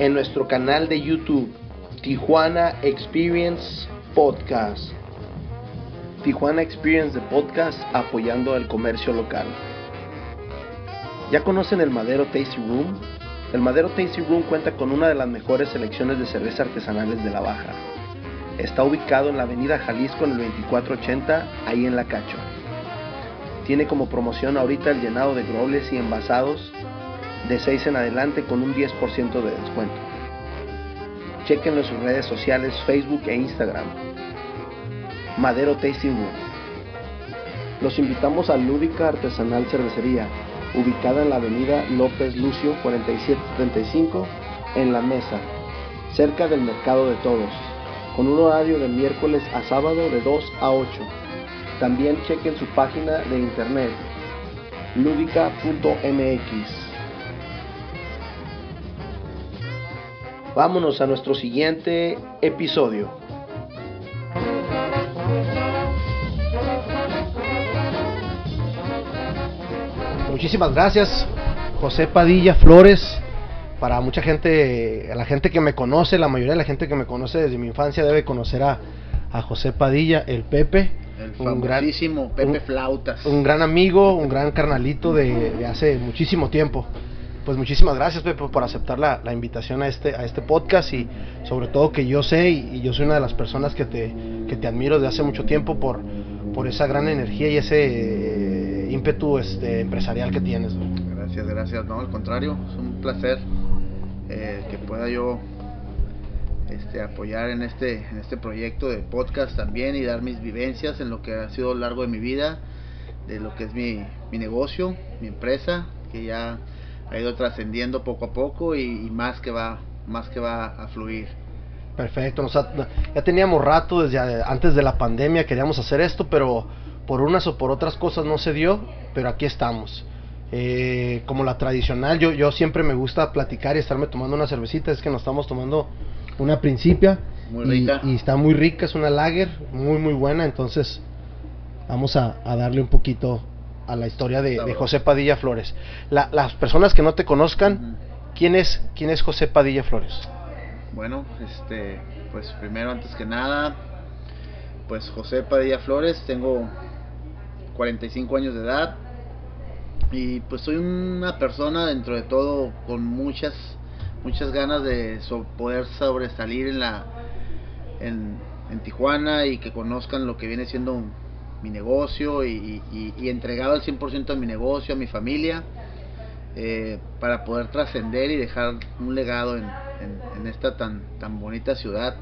en nuestro canal de YouTube, Tijuana Experience Podcast. Tijuana Experience de Podcast apoyando al comercio local. ¿Ya conocen el Madero Tasty Room? El Madero Tasty Room cuenta con una de las mejores selecciones de cerveza artesanales de la Baja. Está ubicado en la avenida Jalisco en el 2480, ahí en La Cacho. Tiene como promoción ahorita el llenado de grobles y envasados de 6 en adelante con un 10% de descuento. Chequenlo en sus redes sociales Facebook e Instagram. Madero Tasting Room. Los invitamos a Lúdica Artesanal Cervecería, ubicada en la avenida López Lucio 4735 en La Mesa, cerca del Mercado de Todos, con un horario de miércoles a sábado de 2 a 8. También chequen su página de internet ludica.mx. Vámonos a nuestro siguiente episodio. Muchísimas gracias, José Padilla Flores. Para mucha gente, a la gente que me conoce, la mayoría de la gente que me conoce desde mi infancia debe conocer a, José Padilla, el Pepe. El un grandísimo Pepe Flautas. Un gran amigo, un gran carnalito de hace muchísimo tiempo pues muchísimas gracias Pepe por aceptar la, invitación a este, a este podcast y sobre todo que yo sé y, yo soy una de las personas que te, que te admiro desde hace mucho tiempo por, por esa gran energía y ese eh, ímpetu este, empresarial que tienes. Gracias, gracias, no, al contrario, es un placer eh, que pueda yo este, apoyar en este, en este proyecto de podcast también y dar mis vivencias en lo que ha sido a lo largo de mi vida, de lo que es mi, mi negocio, mi empresa, que ya ha ido trascendiendo poco a poco y, más que va más que va a fluir. Perfecto, ya teníamos rato desde antes de la pandemia queríamos hacer esto, pero por unas o por otras cosas no se dio, pero aquí estamos. Eh, como la tradicional, yo, yo siempre me gusta platicar y estarme tomando una cervecita, es que nos estamos tomando una principia y, y, está muy rica, es una lager, muy muy buena, entonces vamos a, a darle un poquito a la historia de, José Padilla Flores. las personas que no te conozcan, ¿quién es, quién es José Padilla Flores? Bueno, este, pues primero, antes que nada, pues José Padilla Flores, tengo 45 años de edad y pues soy una persona dentro de todo con muchas muchas ganas de poder sobresalir en la en, en Tijuana y que conozcan lo que viene siendo un, mi negocio y, entregado al 100% a mi negocio, a mi familia, eh, para poder trascender y dejar un legado en, esta tan, tan bonita ciudad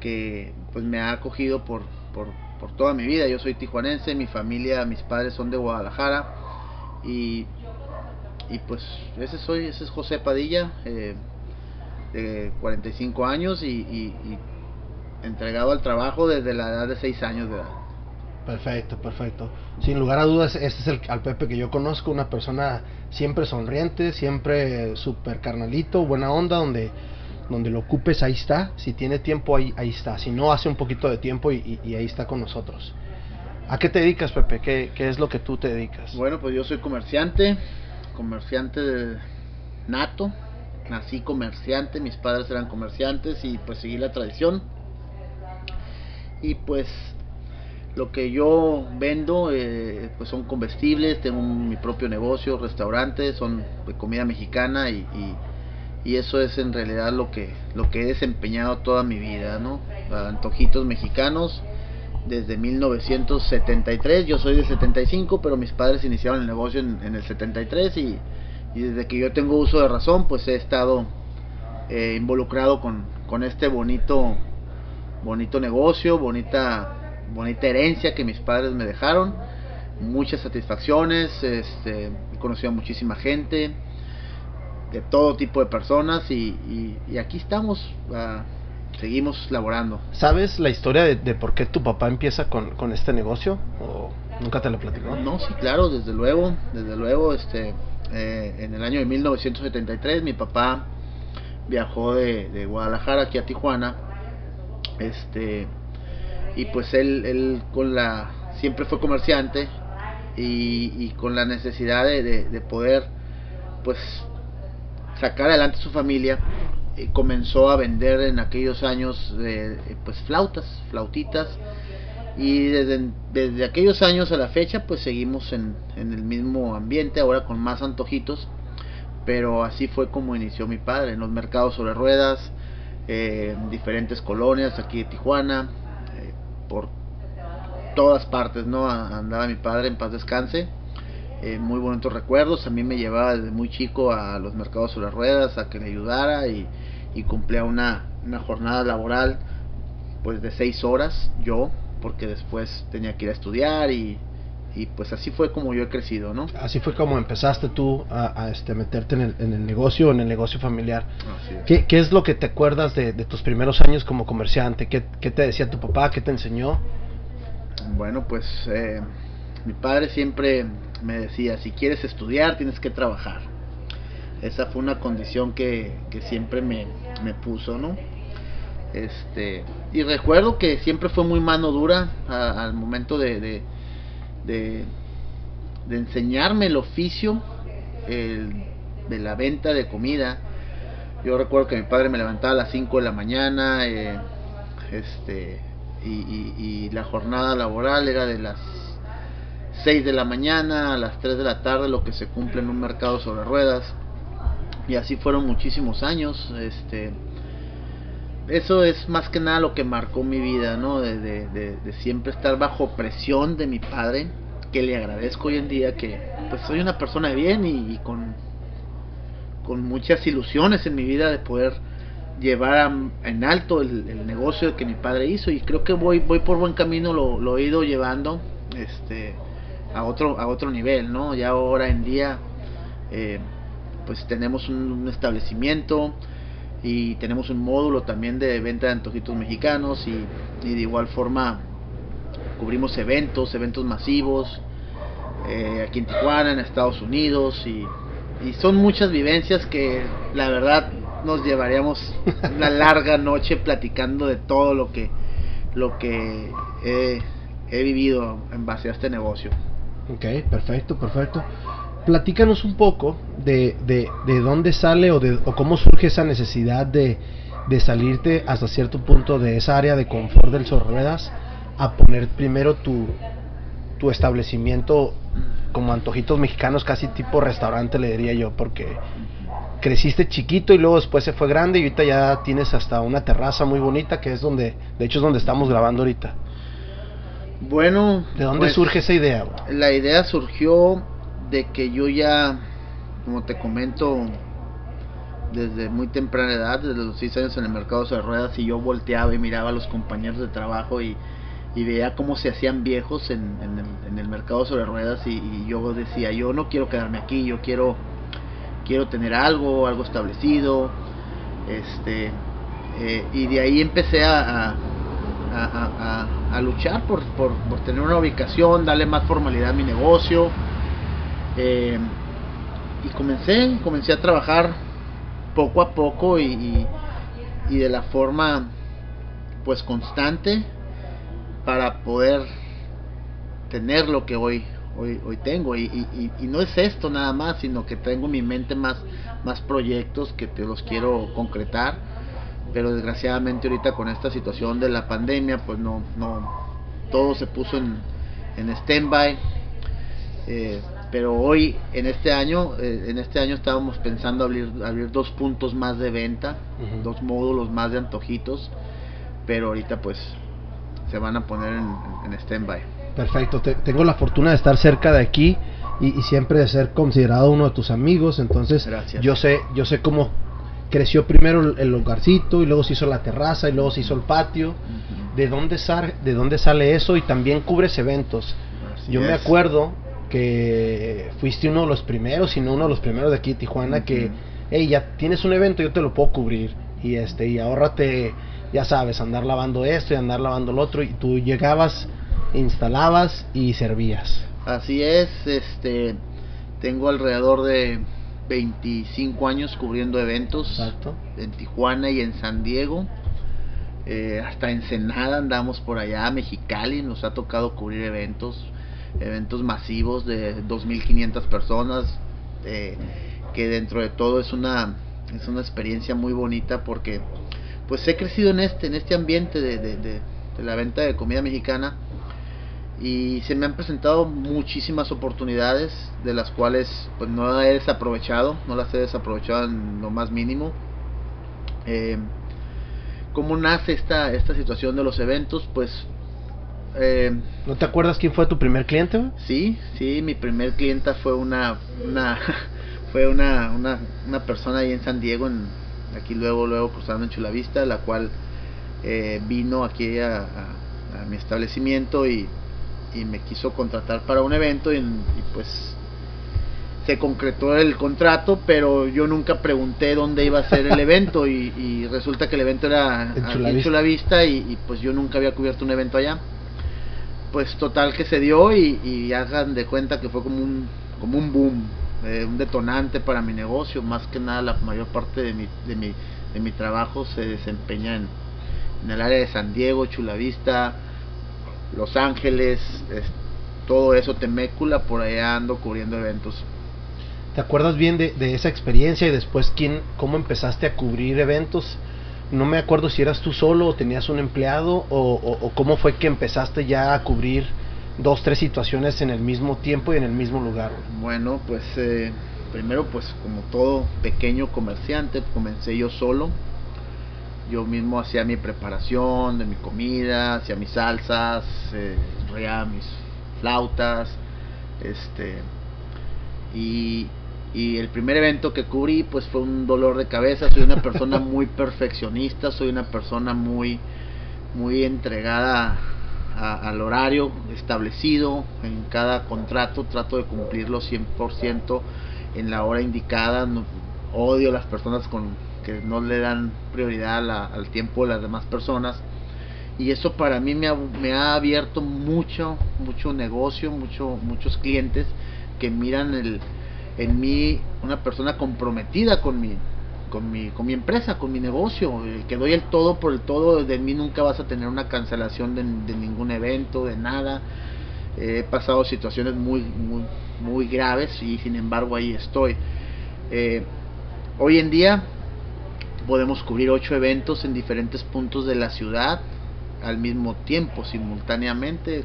que pues me ha acogido por, por, toda mi vida. Yo soy tijuanense, mi familia, mis padres son de Guadalajara y, y pues ese soy, ese es José Padilla, eh, de 45 años y, y entregado al trabajo desde la edad de 6 años de edad. Perfecto, perfecto. Sin lugar a dudas, este es el Pepe que yo conozco, una persona siempre sonriente, siempre súper carnalito, buena onda, donde, donde lo ocupes, ahí está. Si tiene tiempo, ahí, ahí está. Si no, hace un poquito de tiempo y, ahí está con nosotros. ¿A qué te dedicas, Pepe? ¿Qué, ¿Qué, es lo que tú te dedicas? Bueno, pues yo soy comerciante, comerciante de nato. Nací comerciante, mis padres eran comerciantes y pues seguí la tradición. Y pues lo que yo vendo eh, pues son comestibles, tengo mi propio negocio, restaurantes, son de comida mexicana y, y, eso es en realidad lo que, lo que he desempeñado toda mi vida, ¿no? Antojitos mexicanos desde 1973, yo soy de 75, pero mis padres iniciaron el negocio en, el 73 y, y, desde que yo tengo uso de razón pues he estado eh, involucrado con, con este bonito, bonito negocio, bonita bonita herencia que mis padres me dejaron, muchas satisfacciones, este, he conocido a muchísima gente, todo tipo de personas y, y, aquí estamos, ah, seguimos laborando. ¿Sabes la historia de, por qué tu papá empieza con, con, este negocio? ¿O nunca te lo platicó? No, sí, claro, desde luego, desde luego, este, eh, en el año de 1973 mi papá viajó de, de Guadalajara aquí a Tijuana, este, y pues él, él con la, siempre fue comerciante y, y con la necesidad de, de poder, pues, sacar adelante su familia, eh, comenzó a vender en aquellos años eh, pues flautas, flautitas y desde, desde aquellos años a la fecha pues seguimos en, en el mismo ambiente, ahora con más antojitos, pero así fue como inició mi padre, en los mercados sobre ruedas, eh, en diferentes colonias aquí de Tijuana, por todas partes, ¿no? Andaba mi padre en paz descanse eh, muy bonitos recuerdos. A mí me llevaba desde muy chico a los mercados sobre ruedas a que le ayudara y, cumplía una, una, jornada laboral pues de seis horas yo, porque después tenía que ir a estudiar y, y pues así fue como yo he crecido, ¿no? Así fue como empezaste tú a, este, meterte en el, en el, negocio, en el negocio familiar. ¿Qué, ¿Qué, es lo que te acuerdas de, de tus primeros años como comerciante? ¿Qué, ¿Qué, te decía tu papá? ¿Qué te enseñó? Bueno, pues eh, mi padre siempre me decía, si quieres estudiar tienes que trabajar. Esa fue una condición que, siempre me, puso, ¿no? Este, y recuerdo que siempre fue muy mano dura al momento de, de, enseñarme el oficio de la venta de comida. Yo recuerdo que mi padre me levantaba a las 5 de la mañana, eh, este, y, y, la jornada laboral era de las 6 de la mañana a las 3 de la tarde, lo que se cumple en un mercado sobre ruedas. Y así fueron muchísimos años. Este, eso es más que nada lo que marcó mi vida, ¿no? De, siempre estar bajo presión de mi padre, que le agradezco hoy en día que pues soy una persona de bien y, con, muchas ilusiones en mi vida de poder llevar en alto el, negocio que mi padre hizo y creo que voy voy por buen camino lo, lo he ido llevando este a otro, a otro nivel, ¿no? Ya ahora en día, eh, pues tenemos un, establecimiento y tenemos un módulo también de venta de antojitos mexicanos y, de igual forma cubrimos eventos, eventos masivos, eh, aquí en Tijuana, en Estados Unidos y, y son muchas vivencias que la verdad nos llevaríamos una larga noche platicando de todo lo que lo que he vivido en base a este negocio. Ok, perfecto, perfecto. Platícanos un poco de, de, de dónde sale o, de, o cómo surge esa necesidad de, de salirte hasta cierto punto de esa área de confort del ruedas a poner primero tu, tu establecimiento como antojitos mexicanos, casi tipo restaurante le diría yo, porque creciste chiquito y luego después se fue grande y ahorita ya tienes hasta una terraza muy bonita que es donde, de hecho es donde estamos grabando ahorita. Bueno. ¿De dónde pues, surge esa idea? La idea surgió de que yo ya, como te comento, desde muy temprana edad, desde los 6 años en el mercado de ruedas, y yo volteaba y miraba a los compañeros de trabajo y, veía cómo se hacían viejos en, el, mercado sobre ruedas y, yo decía, yo no quiero quedarme aquí, yo quiero quiero tener algo, algo establecido, este, eh, y de ahí empecé a, a, luchar por, por, tener una ubicación, darle más formalidad a mi negocio. Eh, y comencé, comencé a trabajar poco a poco y, y, de la forma pues constante para poder tener lo que hoy hoy, tengo. Y, y, no es esto nada más sino que tengo en mi mente más más proyectos que te los quiero concretar. Pero desgraciadamente ahorita con esta situación de la pandemia pues no no todo se puso en, en stand-by. Eh, pero hoy en este año eh, en este año estábamos pensando abrir abrir dos puntos más de venta dos módulos más de antojitos pero ahorita pues se van a poner en, en stand-by perfecto tengo la fortuna de estar cerca de aquí y, siempre de ser considerado uno de tus amigos entonces yo sé yo sé cómo creció primero el lugarcito y luego se hizo la terraza y luego se hizo el patio. ¿De dónde, sale, ¿De dónde sale eso? Y también cubres eventos. Yo me acuerdo que fuiste uno de los primeros, si no uno de los primeros de aquí de Tijuana, que hey, ya tienes un evento, yo te lo puedo cubrir. Y este, y ahórrate, ya sabes, andar lavando esto y andar lavando lo otro. Y tú llegabas, instalabas y servías. Así es, este, tengo alrededor de 25 años cubriendo eventos en Tijuana y en San Diego. Eh, hasta Ensenada andamos por allá, Mexicali, nos ha tocado cubrir eventos, eventos masivos de 2.500 personas, eh, que dentro de todo es una, es una experiencia muy bonita porque pues he crecido en este, en este ambiente de, de la venta de comida mexicana y se me han presentado muchísimas oportunidades de las cuales pues no he desaprovechado, no las he desaprovechado en lo más mínimo. Eh, ¿Cómo nace esta, esta situación de los eventos? Pues... Eh, ¿No te acuerdas quién fue tu primer cliente? Sí, sí, mi primer clienta fue una, una fue una, una, una, persona ahí en San Diego, en, aquí luego, luego cruzando en Chulavista, la cual eh, vino aquí a mi establecimiento y y me quiso contratar para un evento y, pues se concretó el contrato, pero yo nunca pregunté dónde iba a ser el evento y, resulta que el evento era en Chulavista, y, y, pues yo nunca había cubierto un evento allá. Pues total que se dio y, y hagan de cuenta que fue como un, como un boom, eh, un detonante para mi negocio. Más que nada la mayor parte de mi, de mi, de mi trabajo se desempeña en, el área de San Diego, Chulavista, los Ángeles, todo eso, Temécula, por allá ando cubriendo eventos. ¿Te acuerdas bien de, esa experiencia y después quién, cómo empezaste a cubrir eventos? No me acuerdo si eras tú solo o tenías un empleado o, cómo fue que empezaste ya a cubrir dos, tres situaciones en el mismo tiempo y en el mismo lugar. Bueno, pues eh, primero pues como todo pequeño comerciante comencé yo solo yo mismo hacía mi preparación de mi comida, hacía mis salsas, eh, mis flautas, este y, y el primer evento que cubrí pues fue un dolor de cabeza, soy una persona muy perfeccionista, soy una persona muy muy entregada al horario establecido. En cada contrato, trato de cumplirlo 100% en la hora indicada, odio las personas con que no le dan prioridad al tiempo de las demás personas. Y eso para mí me ha, me ha abierto mucho mucho negocio mucho muchos clientes que miran el, en mí una persona comprometida con mi con mi con mi empresa con mi negocio que doy el todo por el todo de mí nunca vas a tener una cancelación de, ningún evento de nada he pasado situaciones muy muy muy graves y sin embargo ahí estoy eh, hoy en día podemos cubrir ocho eventos en diferentes puntos de la ciudad al mismo tiempo, simultáneamente.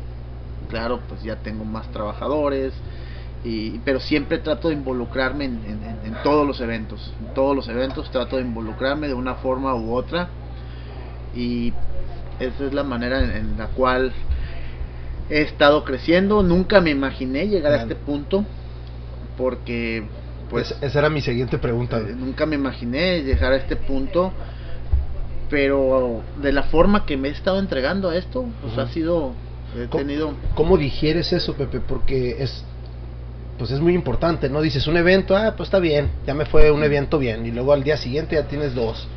Claro, pues ya tengo más trabajadores, y, pero siempre trato de involucrarme en, todos los eventos. En todos los eventos trato de involucrarme de una forma u otra. Y esa es la manera en, la cual he estado creciendo. Nunca me imaginé llegar a este punto porque pues esa era mi siguiente pregunta. Eh, nunca me imaginé llegar a este punto, pero de la forma que me he estado entregando a esto, pues ha sido he ¿Cómo, tenido ¿Cómo digieres eso, Pepe? Porque es pues es muy importante, ¿no? Dices un evento, ah, pues está bien, ya me fue un evento bien y luego al día siguiente ya tienes dos.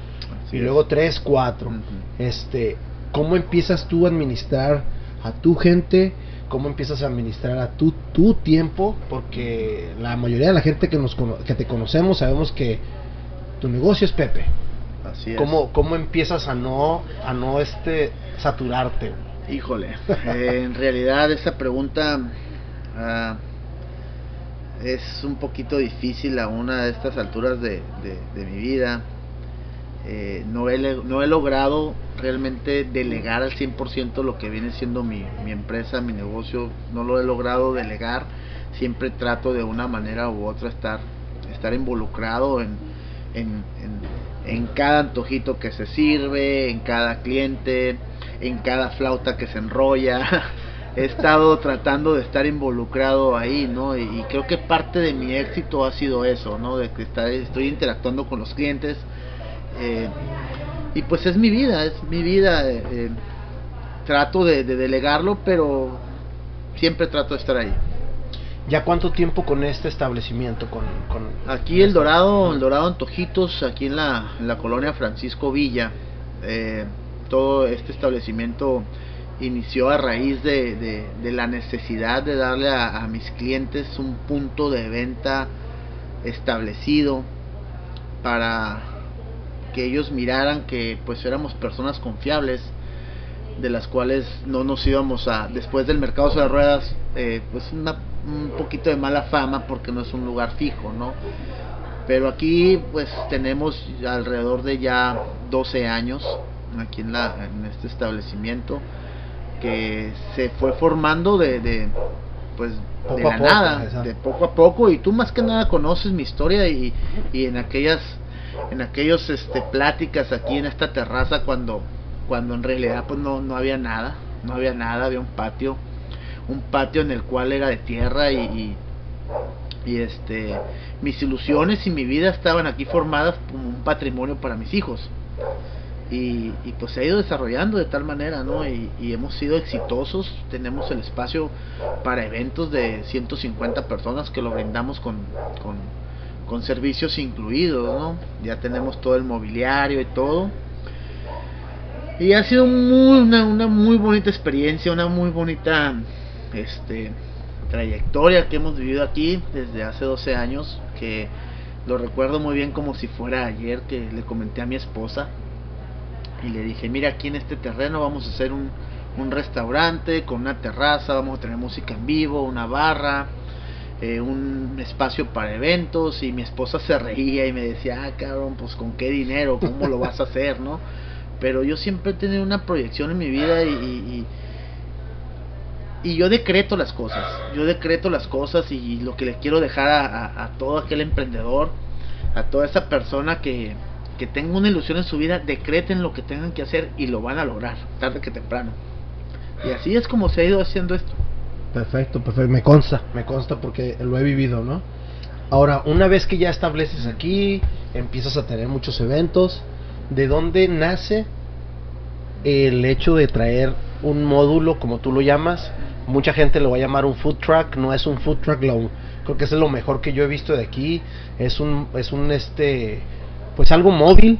y luego tres, cuatro. Este, ¿cómo empiezas tú a administrar a tu gente? cómo empiezas a administrar a tu, tu tiempo, porque la mayoría de la gente que, nos, que te conocemos sabemos que tu negocio es Pepe. Así es. ¿Cómo, cómo empiezas a no, a no este, saturarte? Híjole, eh, en realidad esa pregunta ah, es un poquito difícil a una de estas alturas de, de mi vida. Eh, no, he, no he logrado realmente delegar al 100% lo que viene siendo mi, mi empresa, mi negocio, no lo he logrado delegar, siempre trato de una manera u otra estar, estar involucrado en, en, en, cada antojito que se sirve, en cada cliente, en cada flauta que se enrolla. He estado tratando de estar involucrado ahí, ¿no? Y, creo que parte de mi éxito ha sido eso, ¿no? De que estoy interactuando con los clientes, eh, y pues es mi vida, es mi vida. Eh, eh, trato de, delegarlo, pero siempre trato de estar ahí. ¿Ya cuánto tiempo con este establecimiento? Con, aquí el Dorado, el Dorado Antojitos, aquí en la, la colonia Francisco Villa. Eh, todo este establecimiento inició a raíz de, de, la necesidad de darle a, mis clientes un punto de venta establecido para que ellos miraran que pues éramos personas confiables de las cuales no nos íbamos a después del mercado de ruedas eh, pues un poquito de mala fama porque no es un lugar fijo no pero aquí pues tenemos alrededor de ya 12 años aquí en la en este establecimiento que se fue formando de, de pues de la nada, de poco a poco y tú más que nada conoces mi historia y, y en aquellas en aquellos este pláticas aquí en esta terraza cuando cuando en realidad pues no, no había nada, no había nada, había un patio, un patio en el cual era de tierra y, y, este mis ilusiones y mi vida estaban aquí formadas como un patrimonio para mis hijos. Y, y, pues se ha ido desarrollando de tal manera, ¿no? Y, hemos sido exitosos, tenemos el espacio para eventos de 150 personas que lo brindamos con, con, con servicios incluidos, ¿no? Ya tenemos todo el mobiliario y todo. Y ha sido muy, una, una muy bonita experiencia, una muy bonita este, trayectoria que hemos vivido aquí desde hace 12 años, que lo recuerdo muy bien como si fuera ayer que le comenté a mi esposa y le dije, mira, aquí en este terreno vamos a hacer un, un restaurante con una terraza, vamos a tener música en vivo, una barra, eh, un espacio para eventos y mi esposa se reía y me decía, ah, cabrón, pues con qué dinero, cómo lo vas a hacer, ¿no? Pero yo siempre he tenido una proyección en mi vida y, y, yo decreto las cosas, yo decreto las cosas y lo que le quiero dejar a, a todo aquel emprendedor, a toda esa persona que, que tenga una ilusión en su vida, decreten lo que tengan que hacer y lo van a lograr, tarde que temprano. Y así es como se ha ido haciendo esto. Perfecto, perfecto. Me consta, me consta porque lo he vivido, ¿no? Ahora, una vez que ya estableces aquí, empiezas a tener muchos eventos, ¿de dónde nace el hecho de traer un módulo, como tú lo llamas? Mucha gente lo va a llamar un food truck, no es un food truck, lo, creo que es lo mejor que yo he visto de aquí. Es un, es un este, pues algo móvil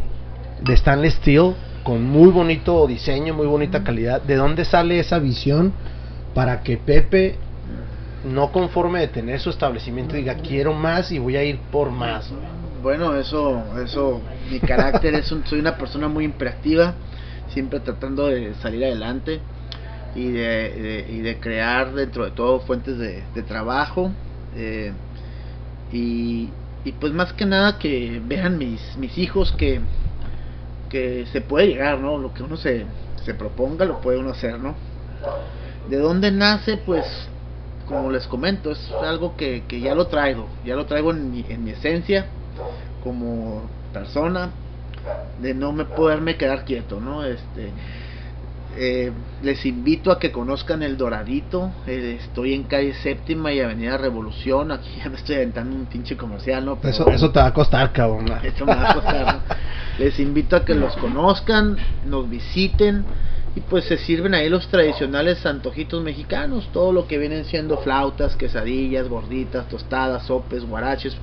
de Stainless Steel con muy bonito diseño, muy bonita calidad. ¿De dónde sale esa visión para que Pepe no conforme de tener su establecimiento diga quiero más y voy a ir por más? Bueno, eso, eso, mi carácter es un, soy una persona muy imperactiva, siempre tratando de salir adelante y de, y de crear dentro de todo fuentes de, trabajo. Eh, y, y pues más que nada que vean mis, mis hijos que, que se puede llegar, ¿no? Lo que uno se, se proponga lo puede uno hacer, ¿no? ¿De dónde nace? Pues como les comento, es algo que, que ya lo traigo, ya lo traigo en mi, en mi esencia como persona, de no me poderme quedar quieto, ¿no? Este, eh, les invito a que conozcan el Doradito. Eh, estoy en calle Séptima y Avenida Revolución. Aquí ya me estoy aventando un pinche comercial, ¿no? eso, eso te va a costar, cabrón. Eso me va a costar. Les invito a que los conozcan, nos visiten y pues se sirven ahí los tradicionales antojitos mexicanos, todo lo que vienen siendo flautas, quesadillas, gorditas, tostadas, sopes, guaraches,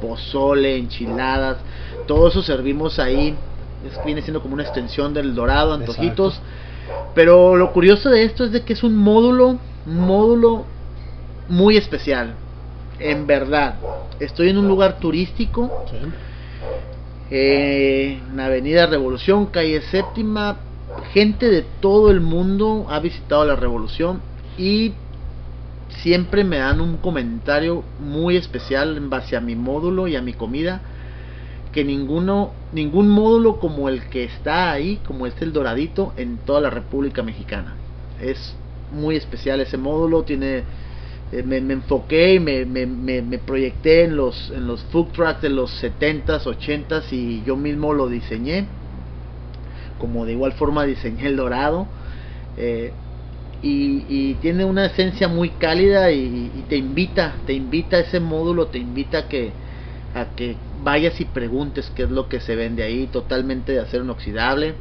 pozole, enchiladas, todo eso servimos ahí. Es, viene siendo como una extensión del dorado, antojitos. Pero lo curioso de esto es de que es un módulo, módulo muy especial. En verdad, estoy en un lugar turístico. Eh, en Avenida Revolución, calle séptima. Gente de todo el mundo ha visitado la Revolución y siempre me dan un comentario muy especial en base a mi módulo y a mi comida que ninguno, ningún módulo como el que está ahí, como este el doradito, en toda la República Mexicana. Es muy especial ese módulo, tiene eh, me, enfoqué y me, me, me, proyecté en los, en los food trucks de los 70s, 80s y yo mismo lo diseñé. Como de igual forma diseñé el dorado. Eh, y, tiene una esencia muy cálida y, y, te invita, te invita ese módulo, te invita a que, a que vayas y preguntes qué es lo que se vende ahí, totalmente de acero inoxidable,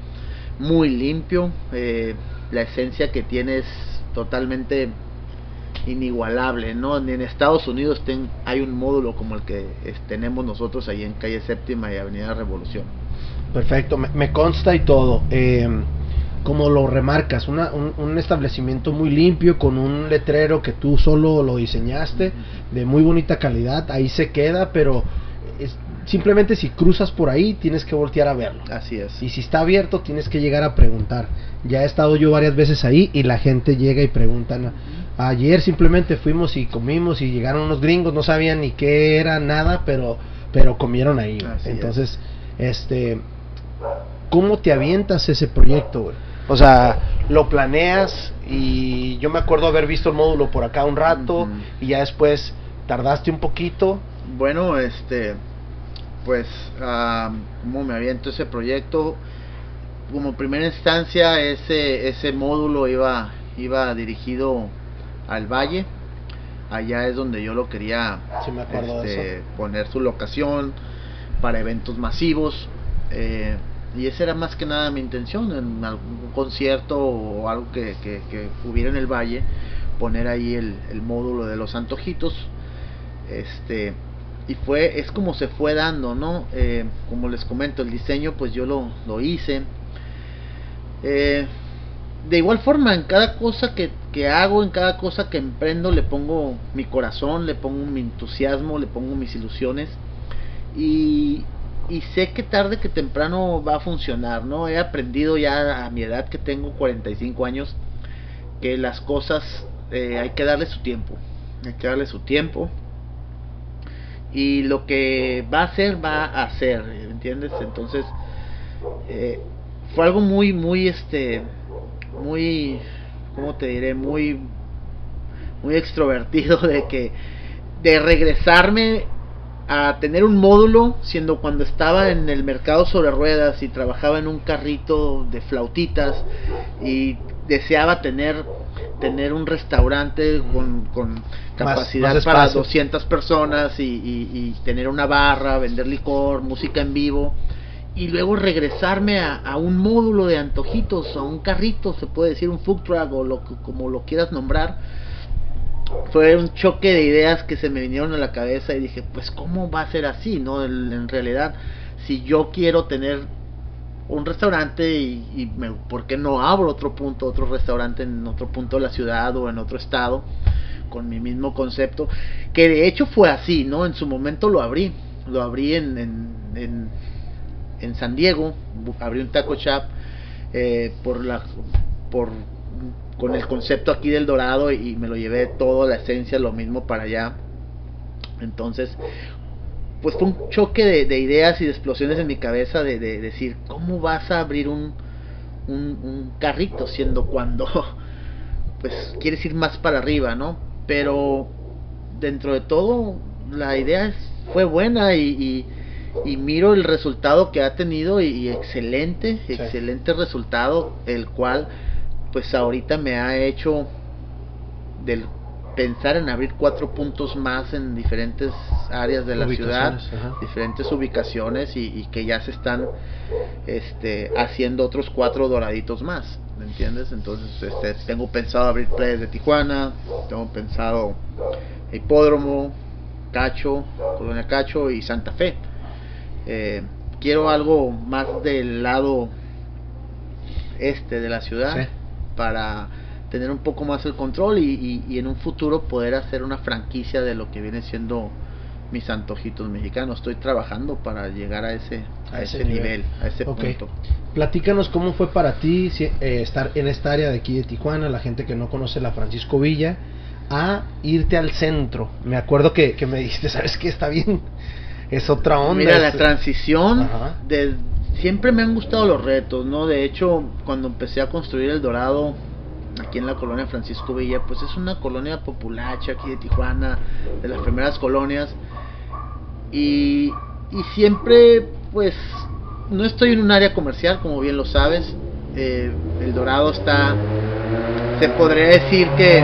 muy limpio, eh, la esencia que tiene es totalmente inigualable, ¿no? Ni en Estados Unidos ten, hay un módulo como el que tenemos nosotros ahí en calle Séptima y Avenida Revolución. Perfecto, me, consta y todo. Eh, como lo remarcas, un, un, establecimiento muy limpio con un letrero que tú solo lo diseñaste, de muy bonita calidad, ahí se queda, pero es, simplemente si cruzas por ahí tienes que voltear a verlo. Así es. Y si está abierto tienes que llegar a preguntar. Ya he estado yo varias veces ahí y la gente llega y preguntan. Ayer simplemente fuimos y comimos y llegaron unos gringos, no sabían ni qué era nada, pero pero comieron ahí. Entonces, este ¿cómo te avientas ese proyecto, O sea, lo planeas y yo me acuerdo haber visto el módulo por acá un rato y ya después tardaste un poquito. Bueno, este pues cómo me aviento ese proyecto como primera instancia ese ese módulo iba iba dirigido al valle. Allá es donde yo lo quería este, poner su locación para eventos masivos eh, y esa era más que nada mi intención en algún concierto o algo que, que, hubiera en el valle poner ahí el, el módulo de los antojitos este y fue es como se fue dando no eh, como les comento el diseño pues yo lo, lo hice. Eh, de igual forma en cada cosa que, que, hago en cada cosa que emprendo le pongo mi corazón le pongo mi entusiasmo le pongo mis ilusiones. Y, y sé que tarde que temprano va a funcionar no he aprendido ya a mi edad que tengo 45 años que las cosas eh, hay que darle su tiempo hay que darle su tiempo y lo que va a hacer va a hacer entiendes entonces eh, fue algo muy muy este muy cómo te diré muy muy extrovertido de que de regresarme a tener un módulo siendo cuando estaba en el mercado sobre ruedas y trabajaba en un carrito de flautitas y deseaba tener tener un restaurante con, con capacidad para 200 personas y, y, tener una barra, vender licor, música en vivo y luego regresarme a, a, un módulo de antojitos, a un carrito, se puede decir un food truck o lo, como lo quieras nombrar. Fue un choque de ideas que se me vinieron a la cabeza y dije, pues cómo va a ser así, ¿no? En realidad, si yo quiero tener un restaurante y, y me, ¿por qué no abro otro punto, otro restaurante en otro punto de la ciudad o en otro estado con mi mismo concepto? Que de hecho fue así, ¿no? En su momento lo abrí, lo abrí en, en, en, San Diego, abrí un taco shop eh, por la, por, con el concepto aquí del dorado y me lo llevé todo, la esencia, lo mismo para allá. Entonces, pues fue un choque de, ideas y de explosiones en mi cabeza de, decir, ¿cómo vas a abrir un, un, carrito siendo cuando pues quieres ir más para arriba, ¿no? Pero dentro de todo la idea fue buena y, y, miro el resultado que ha tenido y, excelente, excelente resultado, el cual pues ahorita me ha hecho del pensar en abrir cuatro puntos más en diferentes áreas de la ciudad, diferentes ubicaciones y, que ya se están este, haciendo otros cuatro doraditos más, ¿me entiendes? Entonces este, tengo pensado abrir playas de Tijuana, tengo pensado Hipódromo, Cacho, Colonia Cacho y Santa Fe. Eh, quiero algo más del lado este de la ciudad para tener un poco más el control y, y, en un futuro poder hacer una franquicia de lo que viene siendo mis antojitos mexicanos. Estoy trabajando para llegar a ese, a, ese, nivel. a ese punto. Platícanos cómo fue para ti eh, estar en esta área de aquí de Tijuana, la gente que no conoce la Francisco Villa, a irte al centro. Me acuerdo que, que me dijiste, ¿sabes qué? Está bien. Es otra onda. Mira, la transición de, siempre me han gustado los retos, ¿no? De hecho, cuando empecé a construir el Dorado, aquí en la colonia Francisco Villa, pues es una colonia populacha aquí de Tijuana, de las primeras colonias. Y, y siempre, pues, no estoy en un área comercial, como bien lo sabes. Eh, el Dorado está, se podría decir que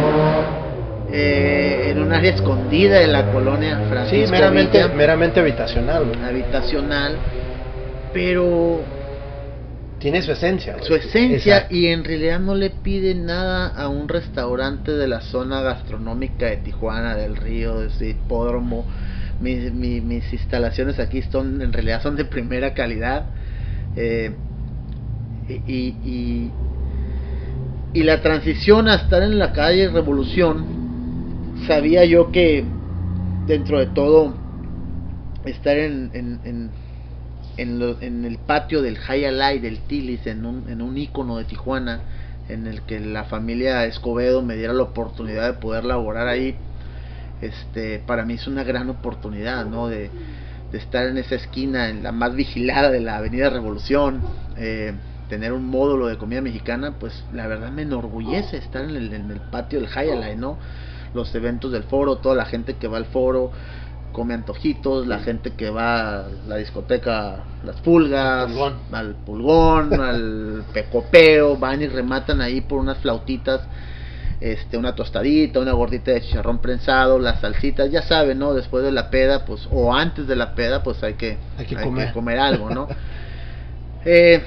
eh, en un área escondida de la colonia Francisco sí, meramente, meramente habitacional. Habitacional, pero tiene su esencia. Su esencia y en realidad no le pide nada a un restaurante de la zona gastronómica de Tijuana, del Río, de ese hipódromo. Mis, mis, instalaciones aquí son en realidad son de primera calidad. Eh, y, y, y la transición a estar en la calle Revolución, sabía yo que dentro de todo estar en, en, en, el patio del High del Tilis, en un, en un ícono de Tijuana, en el que la familia Escobedo me diera la oportunidad de poder laborar ahí, este, para mí es una gran oportunidad, ¿no? De, de estar en esa esquina, en la más vigilada de la Avenida Revolución, eh, tener un módulo de comida mexicana, pues la verdad me enorgullece estar en el, en el patio del Hayalay, ¿no? Los eventos del foro, toda la gente que va al foro, come antojitos, la gente que va a la discoteca Las Pulgas, al Pulgón, al Pecopeo, van y rematan ahí por unas flautitas, este, una tostadita, una gordita de chicharrón prensado, las salsitas, ya saben, ¿no? Después de la peda, pues, o antes de la peda, pues hay que, hay que, comer. algo, ¿no? eh,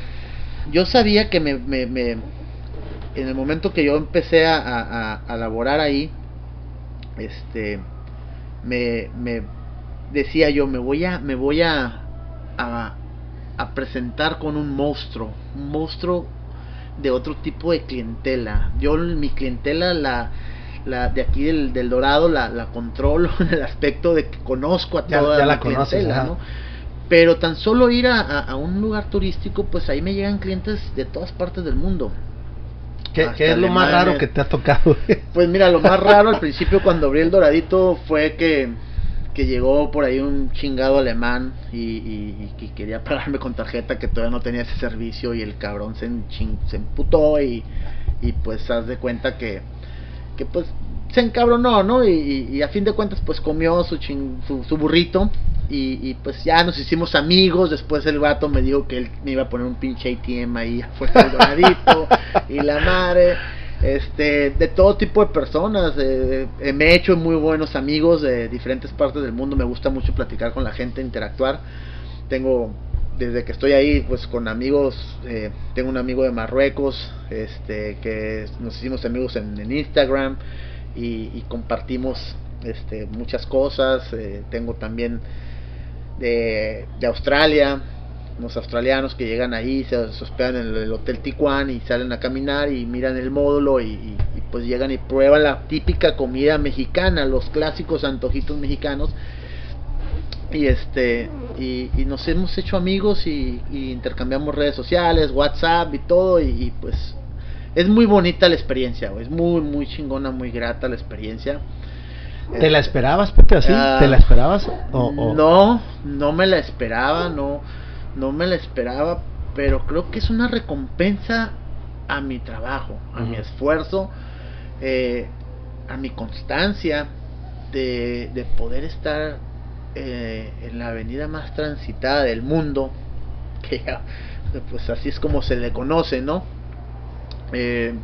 yo sabía que me, me, me, en el momento que yo empecé a, a, a laborar ahí, este, me, me decía yo, me voy a, me voy a, a, presentar con un monstruo, un monstruo de otro tipo de clientela. Yo mi clientela la, la de aquí del, del Dorado la, la controlo en el aspecto de que conozco a toda la, clientela, ¿no? Pero tan solo ir a, a, un lugar turístico, pues ahí me llegan clientes de todas partes del mundo. ¿Qué, es lo más raro que te ha tocado? pues mira, lo más raro al principio cuando abrí el Doradito fue que, que llegó por ahí un chingado alemán y, y, quería pagarme con tarjeta que todavía no tenía ese servicio y el cabrón se, se emputó y, y pues haz de cuenta que, que pues se encabronó, ¿no? Y, y, a fin de cuentas pues comió su, su, su burrito y, pues ya nos hicimos amigos. Después el vato me dijo que él me iba a poner un pinche ATM ahí afuera del doradito. y la madre. Este, de todo tipo de personas. Eh, me he hecho muy buenos amigos de diferentes partes del mundo. Me gusta mucho platicar con la gente, interactuar. Tengo, desde que estoy ahí, pues con amigos. Eh, tengo un amigo de Marruecos, este, que nos hicimos amigos en, Instagram y, compartimos este, muchas cosas. Eh, tengo también de, Australia, los australianos que llegan ahí, se, hospedan en el, Hotel Tijuana y salen a caminar y miran el módulo y, pues llegan y prueban la típica comida mexicana, los clásicos antojitos mexicanos. Y este y, nos hemos hecho amigos y, intercambiamos redes sociales, WhatsApp y todo y, pues es muy bonita la experiencia, es muy muy chingona, muy grata la experiencia. ¿Te la esperabas, Pepe, así? ¿Te la ah, esperabas? No, no me la esperaba, no, no me la esperaba, pero creo que es una recompensa a mi trabajo, a mi esfuerzo, eh, a mi constancia de, de poder estar eh, en la avenida más transitada del mundo, que pues así es como se le conoce, ¿no? Eh,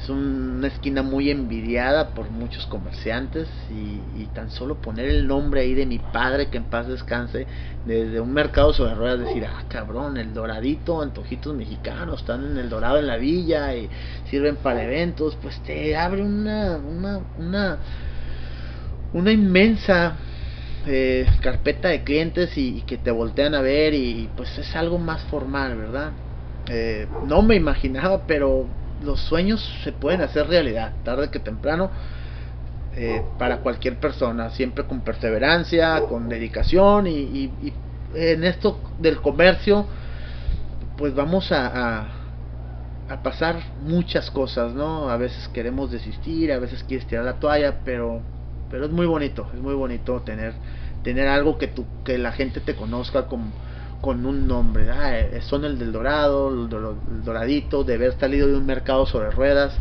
es una esquina muy envidiada por muchos comerciantes y, tan solo poner el nombre ahí de mi padre que en paz descanse desde un mercado sobre ruedas decir ah cabrón el doradito antojitos mexicanos están en el dorado en la villa y sirven para eventos pues te abre una una una una inmensa eh, carpeta de clientes y, que te voltean a ver y, pues es algo más formal verdad eh, no me imaginaba pero los sueños se pueden hacer realidad, tarde que temprano, eh, para cualquier persona, siempre con perseverancia, con dedicación y, en esto del comercio, pues vamos a, a, pasar muchas cosas, ¿no? A veces queremos desistir, a veces quieres tirar la toalla, pero, pero es muy bonito, es muy bonito tener, tener algo que, tu, que la gente te conozca como con un nombre. Ah, eh, son el del Dorado, el Doradito, de haber salido de un mercado sobre ruedas,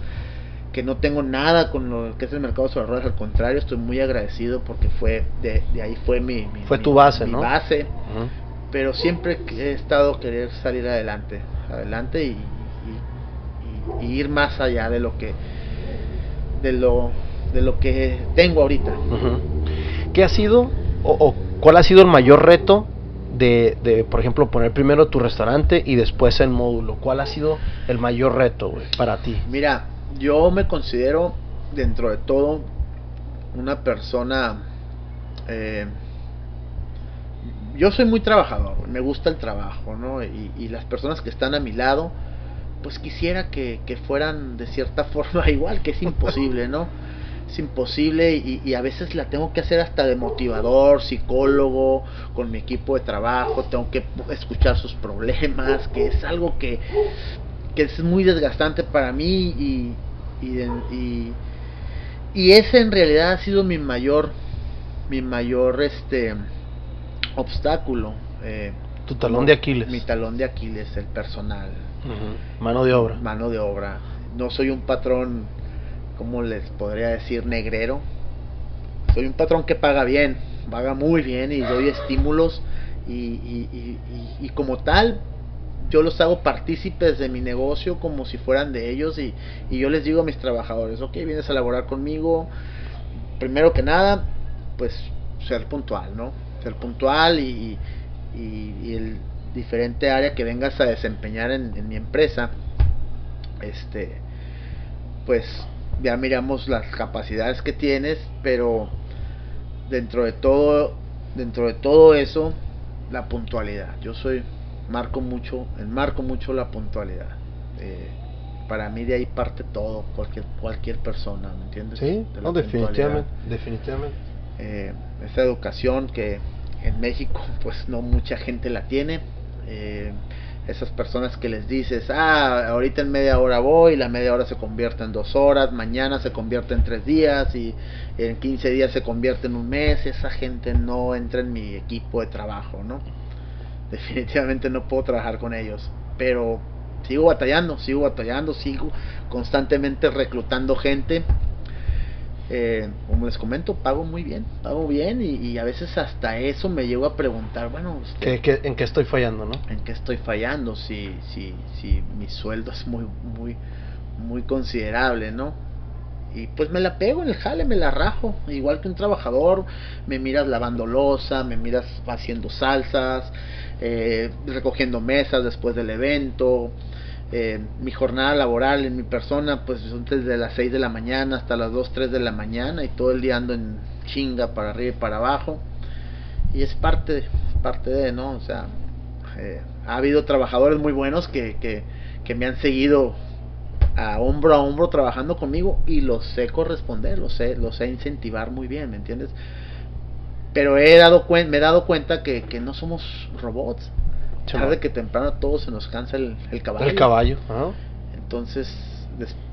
que no tengo nada con lo que es el mercado sobre ruedas, al contrario, estoy muy agradecido porque fue de, ahí fue mi, fue tu base, mi base, pero siempre he estado querer salir adelante, adelante y, ir más allá de lo que de lo de lo que tengo ahorita. ¿Qué ha sido o, o cuál ha sido el mayor reto de, de, por ejemplo, poner primero tu restaurante y después el módulo? ¿Cuál ha sido el mayor reto para ti? Mira, yo me considero dentro de todo una persona... Eh, yo soy muy trabajador, me gusta el trabajo, ¿no? Y, y, las personas que están a mi lado, pues quisiera que, que fueran de cierta forma igual, que es imposible, ¿no? Es imposible y, a veces la tengo que hacer hasta de motivador, psicólogo, con mi equipo de trabajo, tengo que escuchar sus problemas, que es algo que, que es muy desgastante para mí y, y, y, ese en realidad ha sido mi mayor, mi mayor este obstáculo. Eh, tu talón de Aquiles. Mi talón de Aquiles, el personal. Mano de obra. Mano de obra. No soy un patrón ¿cómo les podría decir? Negrero. Soy un patrón que paga bien, paga muy bien y doy estímulos y, y, y, como tal yo los hago partícipes de mi negocio como si fueran de ellos y, yo les digo a mis trabajadores, ok, vienes a laborar conmigo, primero que nada, pues ser puntual, ¿no? Ser puntual y, el diferente área que vengas a desempeñar en, en mi empresa, este, pues ya miramos las capacidades que tienes, pero dentro de todo, dentro de todo eso, la puntualidad. Yo soy, marco mucho, enmarco mucho la puntualidad. Eh, para mí de ahí parte todo, cualquier, cualquier persona, ¿me entiendes? Sí, no, definitivamente, definitivamente. Eh, esa educación que en México pues no mucha gente la tiene. Eh, esas personas que les dices, ah, ahorita en media hora voy, la media hora se convierte en dos horas, mañana se convierte en tres días y en 15 días se convierte en un mes, esa gente no entra en mi equipo de trabajo, ¿no? Definitivamente no puedo trabajar con ellos, pero sigo batallando, sigo batallando, sigo constantemente reclutando gente eh, como les comento, pago muy bien, pago bien y, a veces hasta eso me llevo a preguntar, bueno, ¿Qué, en qué estoy fallando, no? ¿En qué estoy fallando? Si, si, si mi sueldo es muy, muy, muy considerable, ¿no? Y pues me la pego en el jale, me la rajo, igual que un trabajador, me miras lavando losa, me miras haciendo salsas, eh, recogiendo mesas después del evento, mi jornada laboral en mi persona pues son desde las 6 de la mañana hasta las 2, 3 de la mañana y todo el día ando en chinga para arriba y para abajo y es parte, parte de, ¿no? O sea, eh, ha habido trabajadores muy buenos que, que, que, me han seguido a hombro a hombro trabajando conmigo y los sé corresponder, los sé, los sé incentivar muy bien, ¿me entiendes? Pero he dado me he dado cuenta que, que no somos robots, tarde que temprano todo se nos cansa el, caballo. El caballo, Entonces,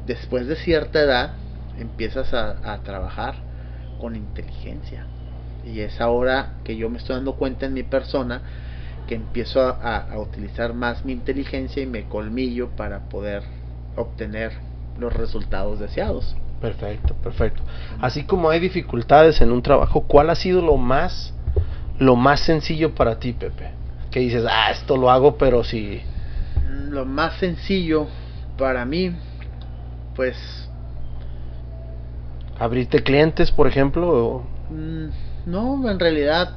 después de cierta edad, empiezas a, trabajar con inteligencia. Y es ahora que yo me estoy dando cuenta en mi persona que empiezo a, utilizar más mi inteligencia y mi colmillo para poder obtener los resultados deseados. Perfecto, perfecto. Así como hay dificultades en un trabajo, ¿cuál ha sido lo más lo más sencillo para ti, Pepe? Que dices, ah, esto lo hago, pero si... Lo más sencillo para mí, pues... ¿Abrirte clientes, por ejemplo? Mm, no, en realidad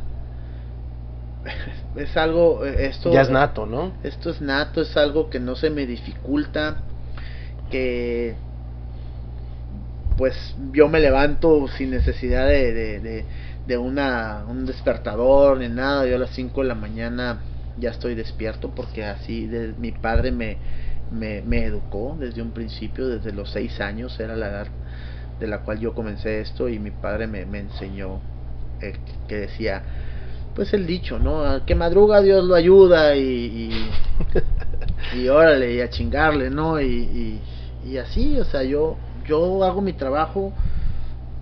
es algo esto ya es nato no esto es nato es algo que no se me dificulta que pues yo me levanto sin necesidad de, de una, un despertador ni nada. Yo a las 5 de la mañana ya estoy despierto porque así de, mi padre me, me, me, educó desde un principio, desde los 6 años era la edad de la cual yo comencé esto y mi padre me, me enseñó eh, que decía, pues el dicho, ¿no? Que madruga Dios lo ayuda y, y, y órale, y a chingarle, ¿no? Y, y, y así, o sea, yo, yo hago mi trabajo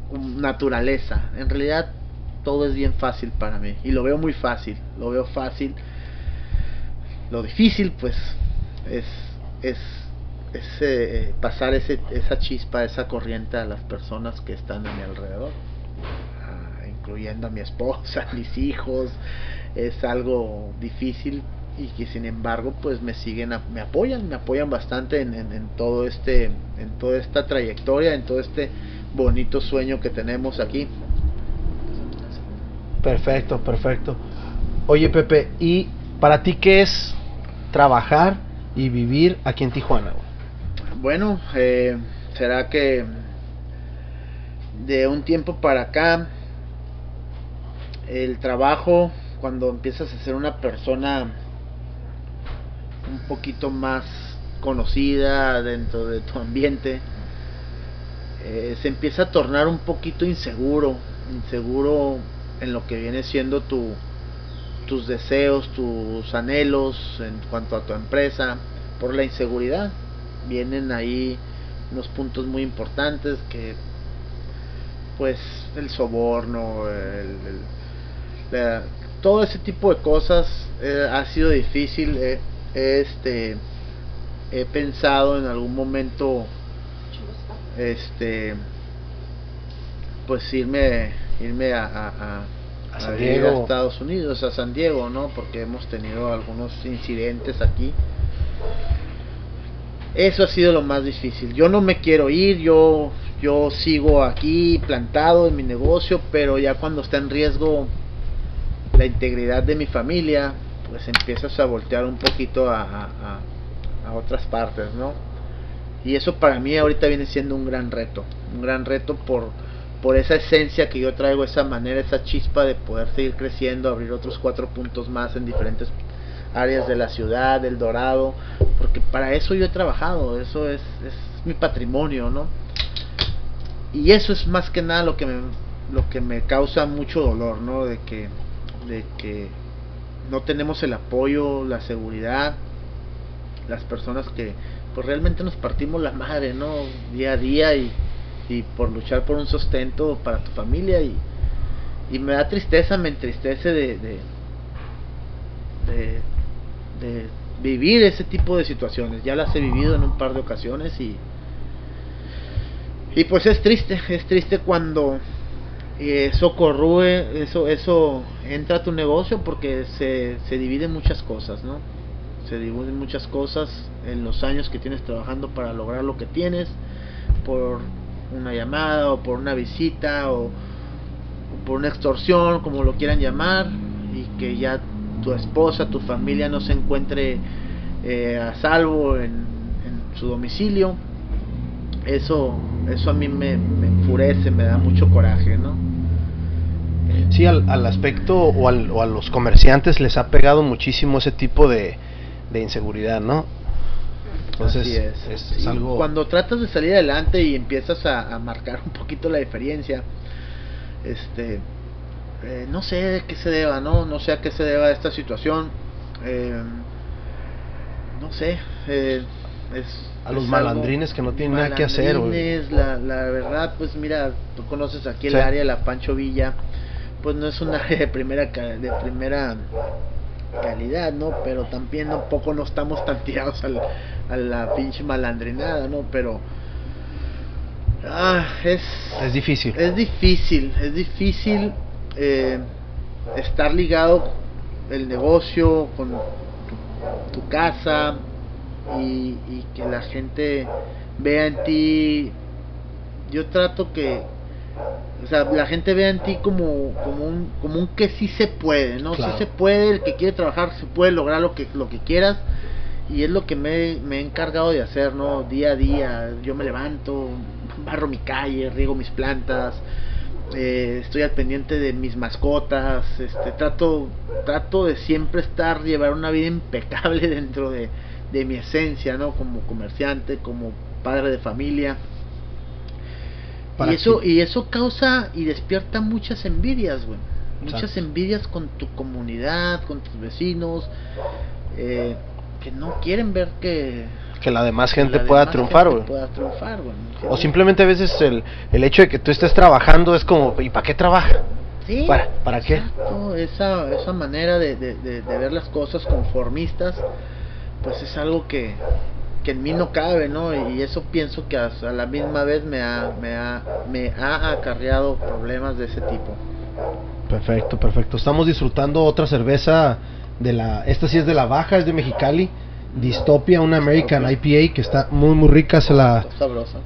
con naturaleza. En realidad todo es bien fácil para mí y lo veo muy fácil, lo veo fácil. Lo difícil pues es es, eh, pasar ese, esa chispa, esa corriente a las personas que están a mi alrededor, ah, incluyendo a mi esposa, a mis hijos. Es algo difícil y que sin embargo pues me siguen me apoyan me apoyan bastante en, en, todo este en toda esta trayectoria en todo este bonito sueño que tenemos aquí Perfecto, perfecto. Oye Pepe, ¿y para ti qué es trabajar y vivir aquí en Tijuana? Bueno, eh, será que de un tiempo para acá el trabajo cuando empiezas a ser una persona un poquito más conocida dentro de tu ambiente eh, se empieza a tornar un poquito inseguro inseguro en lo que viene siendo tu tus deseos tus anhelos en cuanto a tu empresa. Por la inseguridad vienen ahí unos puntos muy importantes que pues el soborno el, todo ese tipo de cosas eh, ha sido difícil eh, este he pensado en algún momento este pues irme irme a, a, a, San Diego. Estados Unidos a San Diego no porque hemos tenido algunos incidentes aquí. Eso ha sido lo más difícil. Yo no me quiero ir yo yo sigo aquí plantado en mi negocio pero ya cuando está en riesgo la integridad de mi familia pues empiezas a voltear un poquito a, a, a otras partes no y eso para mí ahorita viene siendo un gran reto un gran reto por por esa esencia que yo traigo esa manera esa chispa de poder seguir creciendo abrir otros cuatro puntos más en diferentes áreas de la ciudad del dorado porque para eso yo he trabajado eso es, es mi patrimonio no y eso es más que nada lo que me lo que me causa mucho dolor no de que de que no tenemos el apoyo la seguridad las personas que pues realmente nos partimos la madre no día a día y, y por luchar por un sustento para tu familia y, y me da tristeza me entristece de, de, de, vivir ese tipo de situaciones. Ya las he vivido en un par de ocasiones y y pues es triste es triste cuando eso corrue eso eso entra a tu negocio porque se, se divide muchas cosas no se dividen muchas cosas en los años que tienes trabajando para lograr lo que tienes por una llamada o por una visita o, o por una extorsión como lo quieran llamar y que ya tu esposa tu familia no se encuentre eh, a salvo en, en su domicilio eso eso a mí me, me, enfurece, me da mucho coraje, ¿no? Sí, al, al aspecto o, al, o, a los comerciantes les ha pegado muchísimo ese tipo de, de inseguridad, ¿no? Entonces, Así es. es, es algo... Cuando tratas de salir adelante y empiezas a, a marcar un poquito la diferencia, este, eh, no sé de qué se deba, ¿no? No sé a qué se deba esta situación. Eh, no sé, eh, es a los malandrines que no tienen nada que hacer. La, la verdad, pues mira, tú conoces aquí el sí. área de la Pancho Villa, pues no es un área de primera de primera calidad, ¿no? Pero también tampoco no estamos tan tirados al, a la pinche malandrinada, ¿no? Pero ah, es es difícil. Es difícil, es difícil eh, estar ligado el negocio con tu, tu casa y, y, que la gente vea en ti yo trato que o sea la gente vea en ti como como un como un que sí se puede no claro. sí se puede el que quiere trabajar se puede lograr lo que lo que quieras y es lo que me, me he encargado de hacer no día a día yo me levanto barro mi calle riego mis plantas eh, estoy al pendiente de mis mascotas este trato trato de siempre estar llevar una vida impecable dentro de de mi esencia, ¿no? Como comerciante, como padre de familia. Y eso, y eso causa y despierta muchas envidias, güey. Muchas Exacto. envidias con tu comunidad, con tus vecinos, eh, que no quieren ver que que la demás gente, la pueda, demás triunfar, gente pueda triunfar, güey. O simplemente a veces el, el hecho de que tú estés trabajando es como, ¿y para qué trabaja? Sí, ¿Para, para qué? Esa, esa manera de, de, de, de ver las cosas conformistas pues es algo que, que en mí no cabe, ¿no? Y eso pienso que a, la misma vez me ha, me, ha, me ha acarreado problemas de ese tipo. Perfecto, perfecto. Estamos disfrutando otra cerveza de la, esta sí es de la baja, es de Mexicali, Distopia, una American IPA que está muy muy rica, se la sabrosa.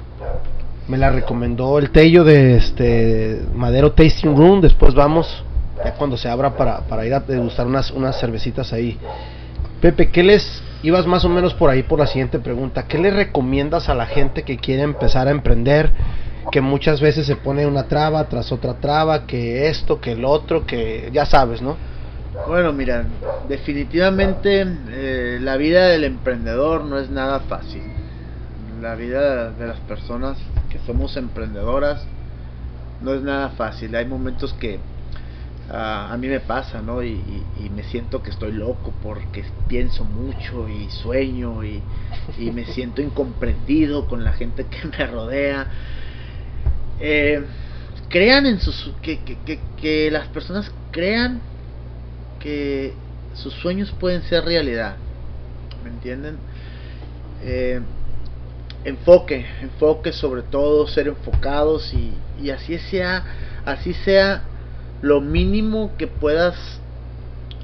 Me la recomendó el Tello de este Madero Tasting Room, después vamos ya cuando se abra para, para ir a degustar unas, unas cervecitas ahí. Pepe, ¿qué les ibas más o menos por ahí por la siguiente pregunta? ¿Qué le recomiendas a la gente que quiere empezar a emprender? Que muchas veces se pone una traba tras otra traba, que esto, que el otro, que ya sabes, ¿no? Bueno, mira, definitivamente eh, la vida del emprendedor no es nada fácil. La vida de las personas que somos emprendedoras no es nada fácil. Hay momentos que a mí me pasa, ¿no? Y, me siento que estoy loco porque pienso mucho y sueño y, me siento incomprendido con la gente que me rodea. Eh, crean en sus... Que, que, que, las personas crean que sus sueños pueden ser realidad. ¿Me entienden? Eh, enfoque, enfoque sobre todo, ser enfocados y, y así sea, así sea lo mínimo que puedas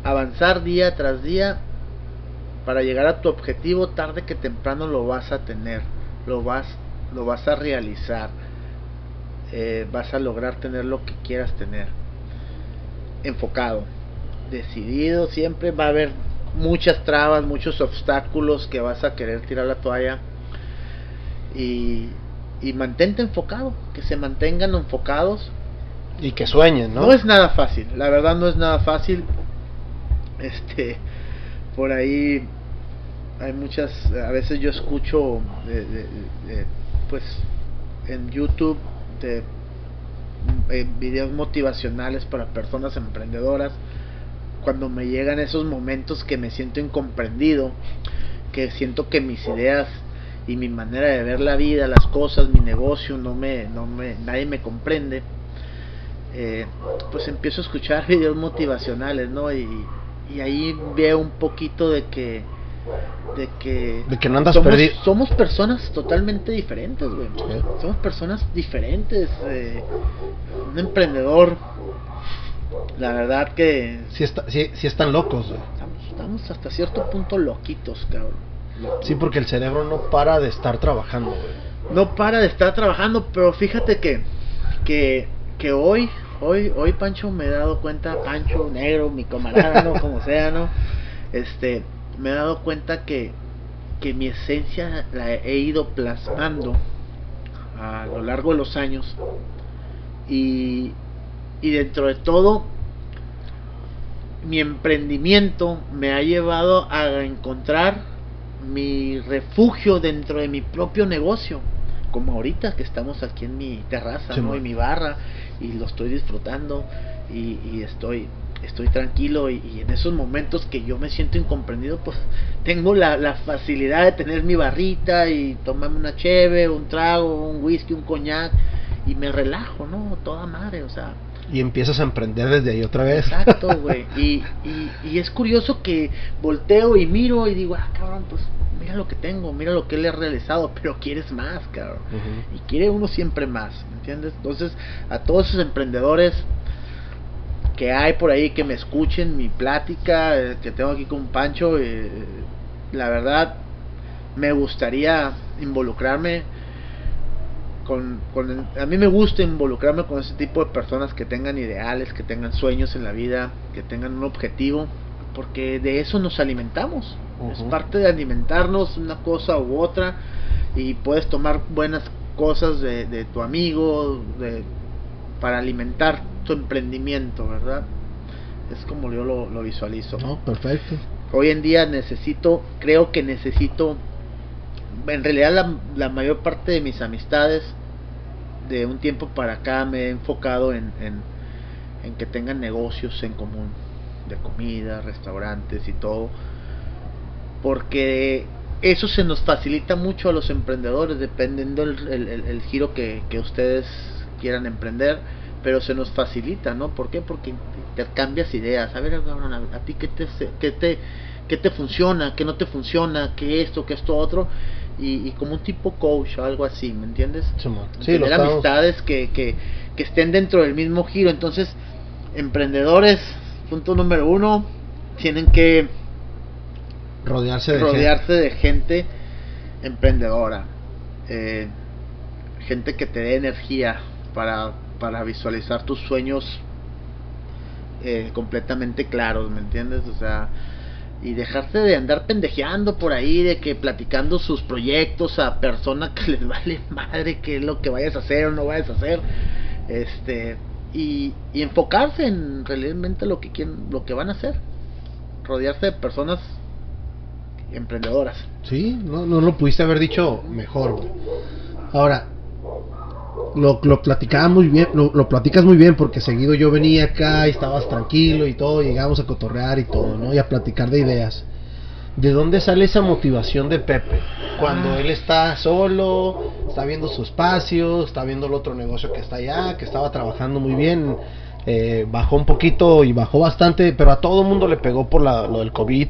avanzar día tras día para llegar a tu objetivo tarde que temprano lo vas a tener lo vas lo vas a realizar eh, vas a lograr tener lo que quieras tener. Enfocado decidido siempre va a haber muchas trabas muchos obstáculos que vas a querer tirar la toalla. Y, y mantente enfocado que se mantengan enfocados y que sueñen, ¿no? No es nada fácil, la verdad no es nada fácil. Este, por ahí hay muchas, a veces yo escucho, pues, en YouTube de videos motivacionales para personas emprendedoras. Cuando me llegan esos momentos que me siento incomprendido, que siento que mis ideas y mi manera de ver la vida, las cosas, mi negocio, no me, no me, nadie me comprende eh, pues empiezo a escuchar videos motivacionales, ¿no? Y, ahí veo un poquito de que de que, de que no andas somos, perdido. somos personas totalmente diferentes, güey. Somos personas diferentes. Eh, un emprendedor, la verdad que... Si, está, si, si están locos, Estamos, hasta cierto punto loquitos, cabrón. Sí, porque el cerebro no para de estar trabajando, güey. No para de estar trabajando, pero fíjate que, que, que hoy hoy, hoy Pancho me he dado cuenta, Pancho, negro, mi camarada, ¿no? Como sea, ¿no? Este, me he dado cuenta que, que mi esencia la he ido plasmando a lo largo de los años y, y dentro de todo mi emprendimiento me ha llevado a encontrar mi refugio dentro de mi propio negocio como ahorita que estamos aquí en mi terraza ¿no? en mi barra y lo estoy disfrutando y, estoy estoy tranquilo y, en esos momentos que yo me siento incomprendido pues tengo la, facilidad de tener mi barrita y tomarme una cheve, un trago, un whisky, un coñac y me relajo, ¿no? Toda madre, o sea. Y empiezas a emprender desde ahí otra vez. Exacto, güey. y, y, es curioso que volteo y miro y digo, ah, cabrón, pues mira lo que tengo, mira lo que le he realizado, pero quieres más, cabrón. Y quiere uno siempre más, ¿me entiendes? Entonces, a todos esos emprendedores que hay por ahí que me escuchen mi plática eh, que tengo aquí con Pancho, eh, la verdad me gustaría involucrarme con, con, a mí me gusta involucrarme con ese tipo de personas que tengan ideales, que tengan sueños en la vida, que tengan un objetivo, porque de eso nos alimentamos. Es parte de alimentarnos una cosa u otra y puedes tomar buenas cosas de, tu amigo de, para alimentar tu emprendimiento, ¿verdad? Es como yo lo, visualizo. No, perfecto. Hoy en día necesito, creo que necesito, en realidad la, la mayor parte de mis amistades de un tiempo para acá me he enfocado en, en, en que tengan negocios en común, de comida, restaurantes y todo porque eso se nos facilita mucho a los emprendedores, dependiendo el, el, giro que, que, ustedes quieran emprender, pero se nos facilita, ¿no? ¿Por qué? Porque cambias ideas. A ver, a, ti qué te, qué te, qué te funciona, qué no te funciona, qué esto, qué esto otro, y, y como un tipo coach o algo así, ¿me entiendes? Sí, Tener amistades que, que, que estén dentro del mismo giro. Entonces, emprendedores, punto número uno, tienen que rodearse de, rodearse gente. de gente emprendedora, eh, gente que te dé energía para, para visualizar tus sueños eh, completamente claros, ¿me entiendes? O sea, y dejarse de andar pendejeando por ahí, de que platicando sus proyectos a personas que les vale madre qué es lo que vayas a hacer o no vayas a hacer, este, y, y enfocarse en realmente lo que quieren, lo que van a hacer, rodearse de personas emprendedoras. Sí, no, no lo pudiste haber dicho mejor, Ahora, lo, lo platicaba muy bien, lo, lo, platicas muy bien porque seguido yo venía acá y estabas tranquilo y todo, llegamos a cotorrear y todo, ¿no? Y a platicar de ideas. ¿De dónde sale esa motivación de Pepe? Cuando ah. él está solo, está viendo su espacio, está viendo el otro negocio que está allá, que estaba trabajando muy bien, eh, bajó un poquito y bajó bastante, pero a todo el mundo le pegó por la, lo del COVID.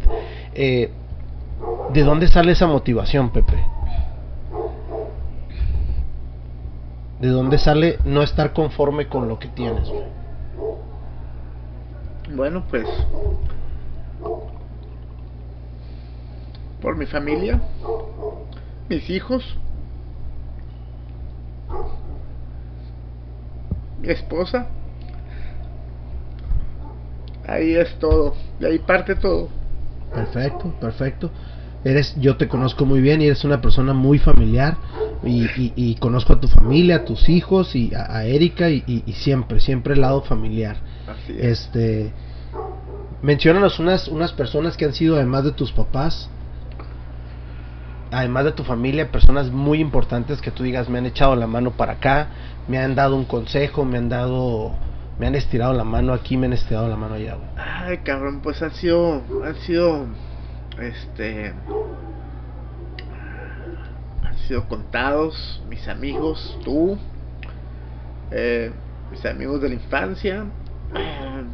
Eh, ¿De dónde sale esa motivación, Pepe? ¿De dónde sale no estar conforme con lo que tienes? Bueno, pues por mi familia, mis hijos, mi esposa. Ahí es todo, de ahí parte todo. Perfecto, perfecto. Eres, yo te conozco muy bien y eres una persona muy familiar y, y, conozco a tu familia, a tus hijos y a, Erika y, y, siempre, siempre el lado familiar. Así es. Este, menciónanos unas, unas personas que han sido además de tus papás, además de tu familia, personas muy importantes que tú digas me han echado la mano para acá, me han dado un consejo, me han dado, me han estirado la mano aquí, me han estirado la mano allá. Ay, cabrón, pues han sido, han sido, este, sido contados, mis amigos, tú, eh, mis amigos de la infancia, eh,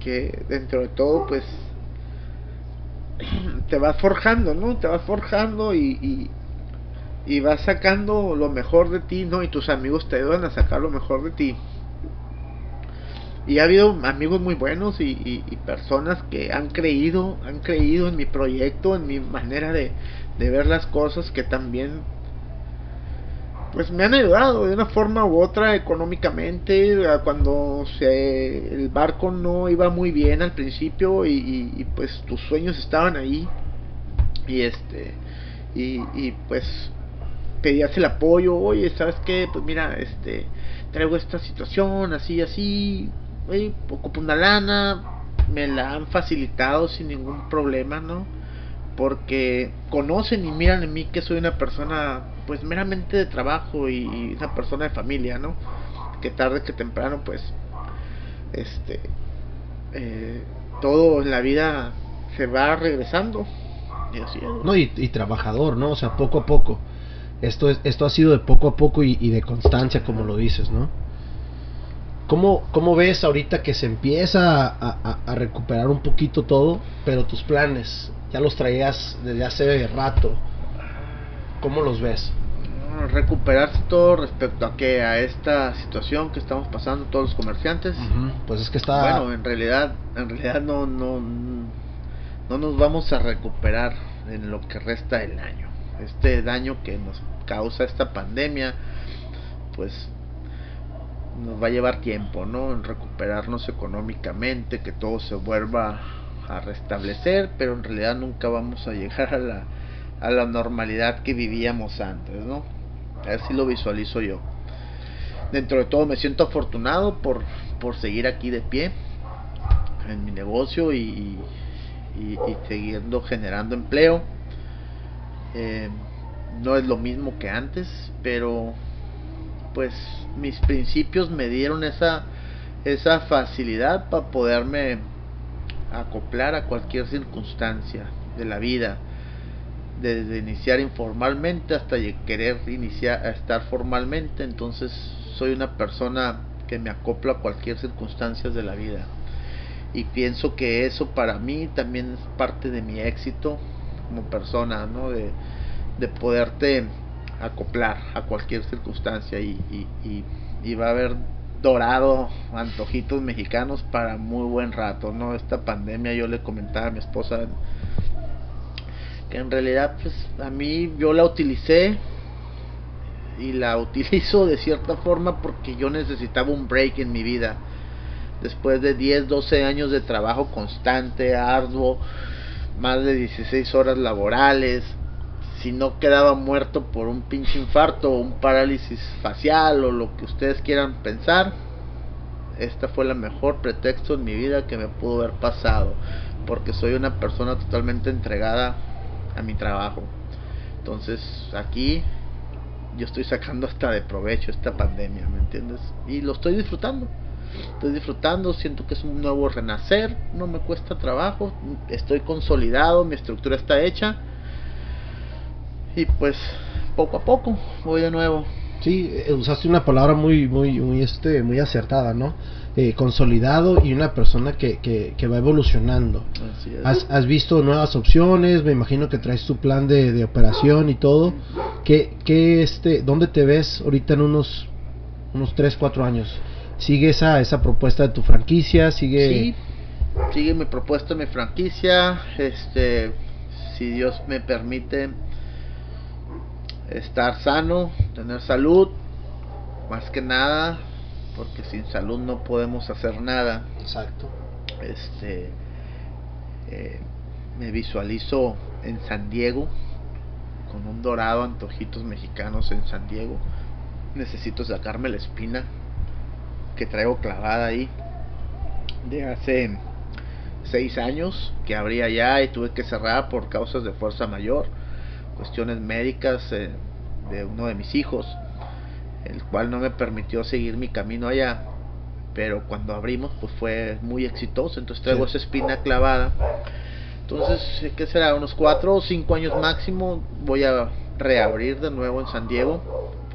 que dentro de todo pues te vas forjando, ¿no? Te vas forjando y, y, vas sacando lo mejor de ti, ¿no? Y tus amigos te ayudan a sacar lo mejor de ti. Y ha habido amigos muy buenos y, y, personas que han creído, han creído en mi proyecto, en mi manera de, ver las cosas, que también pues me han ayudado de una forma u otra económicamente. Cuando se, el barco no iba muy bien al principio y, pues tus sueños estaban ahí. Y este y, pues pedías el apoyo. Oye sabes qué pues mira este traigo esta situación así así oye, ocupo una lana me la han facilitado sin ningún problema no porque conocen y miran en mí que soy una persona pues meramente de trabajo y, una persona de familia, ¿no? Que tarde que temprano pues este eh, todo en la vida se va regresando. Y No, y, trabajador, ¿no? O sea, poco a poco. Esto, es, esto ha sido de poco a poco y, de constancia, como lo dices, ¿no? ¿Cómo, ¿Cómo, ves ahorita que se empieza a, a, recuperar un poquito todo, pero tus planes ya los traías desde hace rato? ¿Cómo los ves? recuperarse todo respecto a que a esta situación que estamos pasando todos los comerciantes pues es que está bueno en realidad en realidad no no no nos vamos a recuperar en lo que resta del año este daño que nos causa esta pandemia pues nos va a llevar tiempo no en recuperarnos económicamente que todo se vuelva a restablecer pero en realidad nunca vamos a llegar a la normalidad que vivíamos antes, ¿no? Así lo visualizo yo. Dentro de todo me siento afortunado por, por seguir aquí de pie en mi negocio y, y, siguiendo generando empleo. Eh, no es lo mismo que antes, pero pues mis principios me dieron esa, esa facilidad para poderme acoplar a cualquier circunstancia de la vida. Desde iniciar informalmente hasta querer iniciar a estar formalmente. Entonces soy una persona que me acopla a cualquier circunstancia de la vida. Y pienso que eso para mí también es parte de mi éxito como persona no de, de poderte acoplar a cualquier circunstancia y, y, y, va a haber dorado antojitos mexicanos para muy buen rato no esta pandemia yo le comentaba a mi esposa que en realidad pues a mí yo la utilicé y la utilizo de cierta forma porque yo necesitaba un break en mi vida. Después de 10, 12 años de trabajo constante, arduo, más de 16 horas laborales, si no quedaba muerto por un pinche infarto o un parálisis facial o lo que ustedes quieran pensar, esta fue la mejor pretexto en mi vida que me pudo haber pasado, porque soy una persona totalmente entregada a mi trabajo. Entonces aquí yo estoy sacando hasta de provecho esta pandemia, ¿me entiendes? Y lo estoy disfrutando. Estoy disfrutando, siento que es un nuevo renacer, no me cuesta trabajo, estoy consolidado, mi estructura está hecha. Y pues poco a poco voy de nuevo. Sí, eh, usaste una palabra muy, muy, muy, este, muy acertada, ¿no? Eh, consolidado y una persona que, que, que va evolucionando. Has, has, visto nuevas opciones, me imagino que traes tu plan de, de operación y todo. ¿Qué, qué, este, ¿Dónde te ves ahorita en unos, unos 3, 4 años? ¿Sigue esa, esa propuesta de tu franquicia? ¿Sigue... Sí, sigue mi propuesta de mi franquicia. Este, si Dios me permite estar sano, tener salud, más que nada, porque sin salud no podemos hacer nada. Exacto. Este, eh, me visualizo en San Diego, con un dorado antojitos mexicanos en San Diego. Necesito sacarme la espina que traigo clavada ahí de hace seis años que abría ya y tuve que cerrar por causas de fuerza mayor cuestiones médicas eh, de uno de mis hijos, el cual no me permitió seguir mi camino allá. Pero cuando abrimos, pues fue muy exitoso. Entonces traigo esa espina clavada. Entonces, ¿qué será? Unos cuatro o cinco años máximo voy a reabrir de nuevo en San Diego.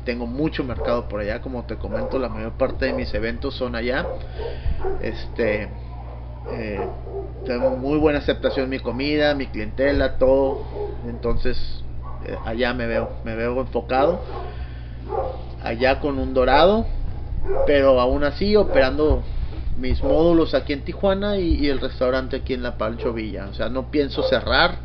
Tengo mucho mercado por allá, como te comento, la mayor parte de mis eventos son allá. Este, eh, tengo muy buena aceptación mi comida, mi clientela, todo. Entonces, eh, allá me veo, me veo enfocado, allá con un dorado, pero aún así operando mis módulos aquí en Tijuana y, el restaurante aquí en La Pancho Villa. O sea, no pienso cerrar,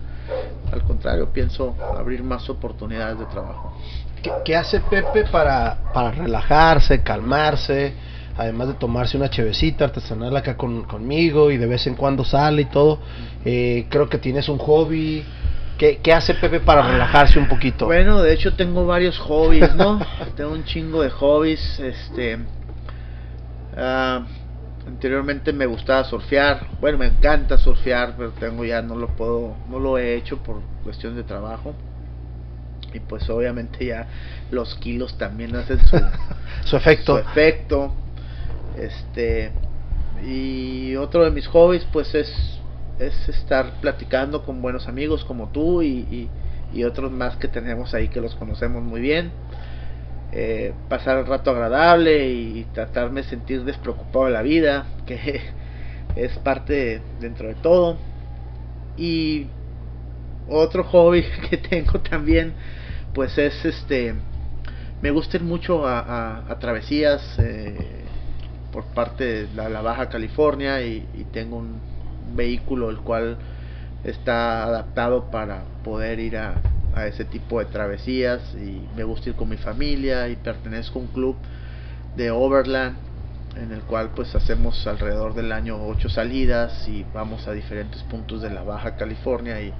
al contrario, pienso abrir más oportunidades de trabajo. ¿Qué, qué hace Pepe para, para relajarse, calmarse? además de tomarse una chevecita artesanal acá con, conmigo y de vez en cuando sale y todo, eh, creo que tienes un hobby, ¿Qué, ¿Qué, hace Pepe para relajarse un poquito? Bueno, de hecho tengo varios hobbies, ¿no? tengo un chingo de hobbies. Este, uh, anteriormente me gustaba surfear. Bueno, me encanta surfear, pero tengo ya no lo puedo, no lo he hecho por cuestión de trabajo. Y pues obviamente ya los kilos también hacen su, su efecto. Su efecto. Este y otro de mis hobbies pues es es estar platicando con buenos amigos como tú y, y, otros más que tenemos ahí que los conocemos muy bien. Eh, pasar el rato agradable y tratarme de sentir despreocupado de la vida, que es parte dentro de todo. Y otro hobby que tengo también, pues es este, me gusta ir mucho a, a, travesías eh, por parte de la, la Baja California y, y tengo un, vehículo el cual está adaptado para poder ir a, a, ese tipo de travesías y me gusta ir con mi familia y pertenezco a un club de Overland en el cual pues hacemos alrededor del año ocho salidas y vamos a diferentes puntos de la Baja California y,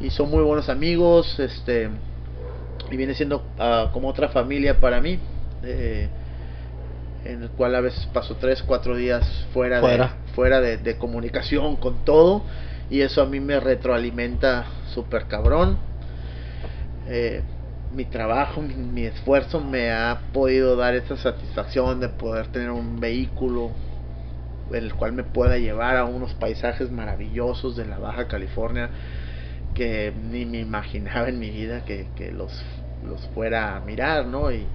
y son muy buenos amigos este y viene siendo uh, como otra familia para mí. Eh, en el cual a veces paso tres, cuatro días fuera, fuera. de, fuera de, de, comunicación con todo y eso a mí me retroalimenta súper cabrón. Eh, mi trabajo, mi, mi, esfuerzo me ha podido dar esa satisfacción de poder tener un vehículo en el cual me pueda llevar a unos paisajes maravillosos de la Baja California que ni me imaginaba en mi vida que, que los, los fuera a mirar, ¿no? Y,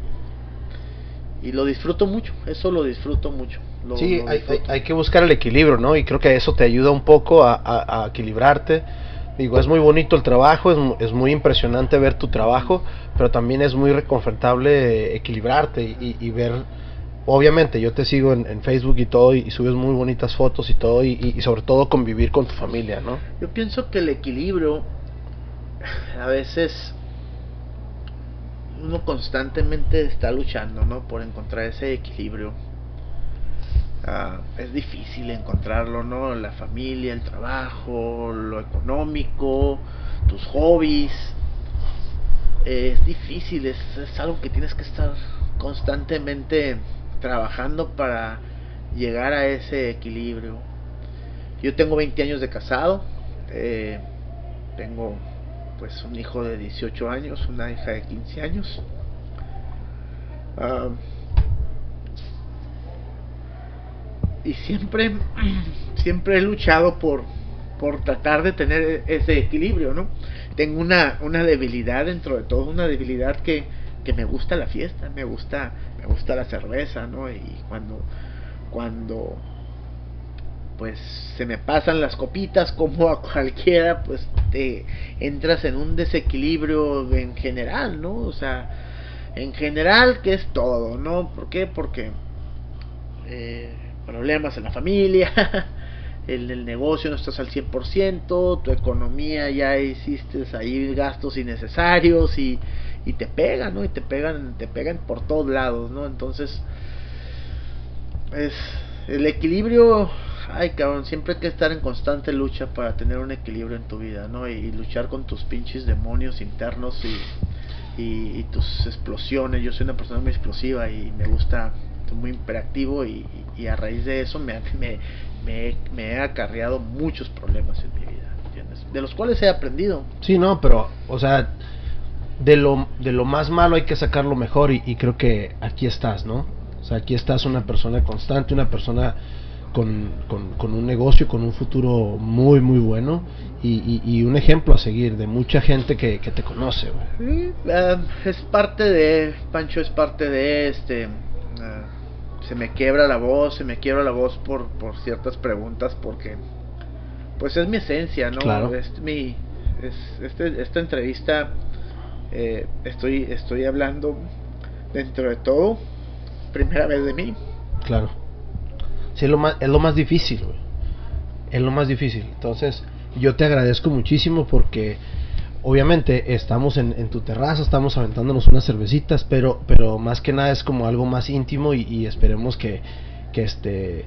y lo disfruto mucho, eso lo disfruto mucho. Lo, sí, lo hay, hay, hay, que buscar el equilibrio, ¿no? Y creo que eso te ayuda un poco a, a, a equilibrarte. Digo, es muy bonito el trabajo, es, es, muy impresionante ver tu trabajo, pero también es muy reconfortable equilibrarte y, y ver, obviamente yo te sigo en, en Facebook y todo y, y, subes muy bonitas fotos y todo y, y sobre todo convivir con tu familia, ¿no? Yo pienso que el equilibrio a veces uno constantemente está luchando, ¿no? Por encontrar ese equilibrio. ah, es difícil encontrarlo, ¿no? La familia, el trabajo, lo económico, tus hobbies. es difícil, es, es algo que tienes que estar constantemente trabajando para llegar a ese equilibrio. Yo tengo 20 años de casado, eh, tengo pues un hijo de 18 años, una hija de 15 años. Ah, y siempre, siempre he luchado por, por tratar de tener ese equilibrio, ¿no? Tengo una, una debilidad dentro de todo, una debilidad que, que me gusta la fiesta, me gusta, me gusta la cerveza, ¿no? Y cuando, cuando pues se me pasan las copitas como a cualquiera, pues te entras en un desequilibrio en general, ¿no? O sea, en general que es todo, ¿no? ¿Por qué? Porque eh, problemas en la familia, en el negocio no estás al 100%, tu economía ya hiciste ahí gastos innecesarios y, y te pegan, ¿no? Y te pegan, te pegan por todos lados, ¿no? Entonces, es el equilibrio ay cabrón, siempre hay que estar en constante lucha para tener un equilibrio en tu vida, ¿no? Y, luchar con tus pinches demonios internos y, y, tus explosiones. Yo soy una persona muy explosiva y me gusta, muy imperactivo y, a raíz de eso me, me, me, me, he acarreado muchos problemas en mi vida, ¿entiendes? De los cuales he aprendido. Sí, no, pero, o sea, de lo, de lo más malo hay que sacar lo mejor y creo que aquí estás, ¿no? O sea, aquí estás una persona constante, una persona con, con, un negocio, con un futuro muy, muy bueno y, y, un ejemplo a seguir de mucha gente que, que te conoce. Ah, es parte de, Pancho, es parte de este... Ah, se me quiebra la voz, se me quiebra la voz por, por ciertas preguntas porque pues es mi esencia, ¿no? Claro. Es mi, es, este, esta entrevista eh, estoy, estoy hablando dentro de todo, primera vez de mí. Claro es lo más, es lo más difícil, Es lo más difícil. Entonces, yo te agradezco muchísimo porque obviamente estamos en, tu terraza, estamos aventándonos unas cervecitas, pero, pero más que nada es como algo más íntimo y, esperemos que, que, este,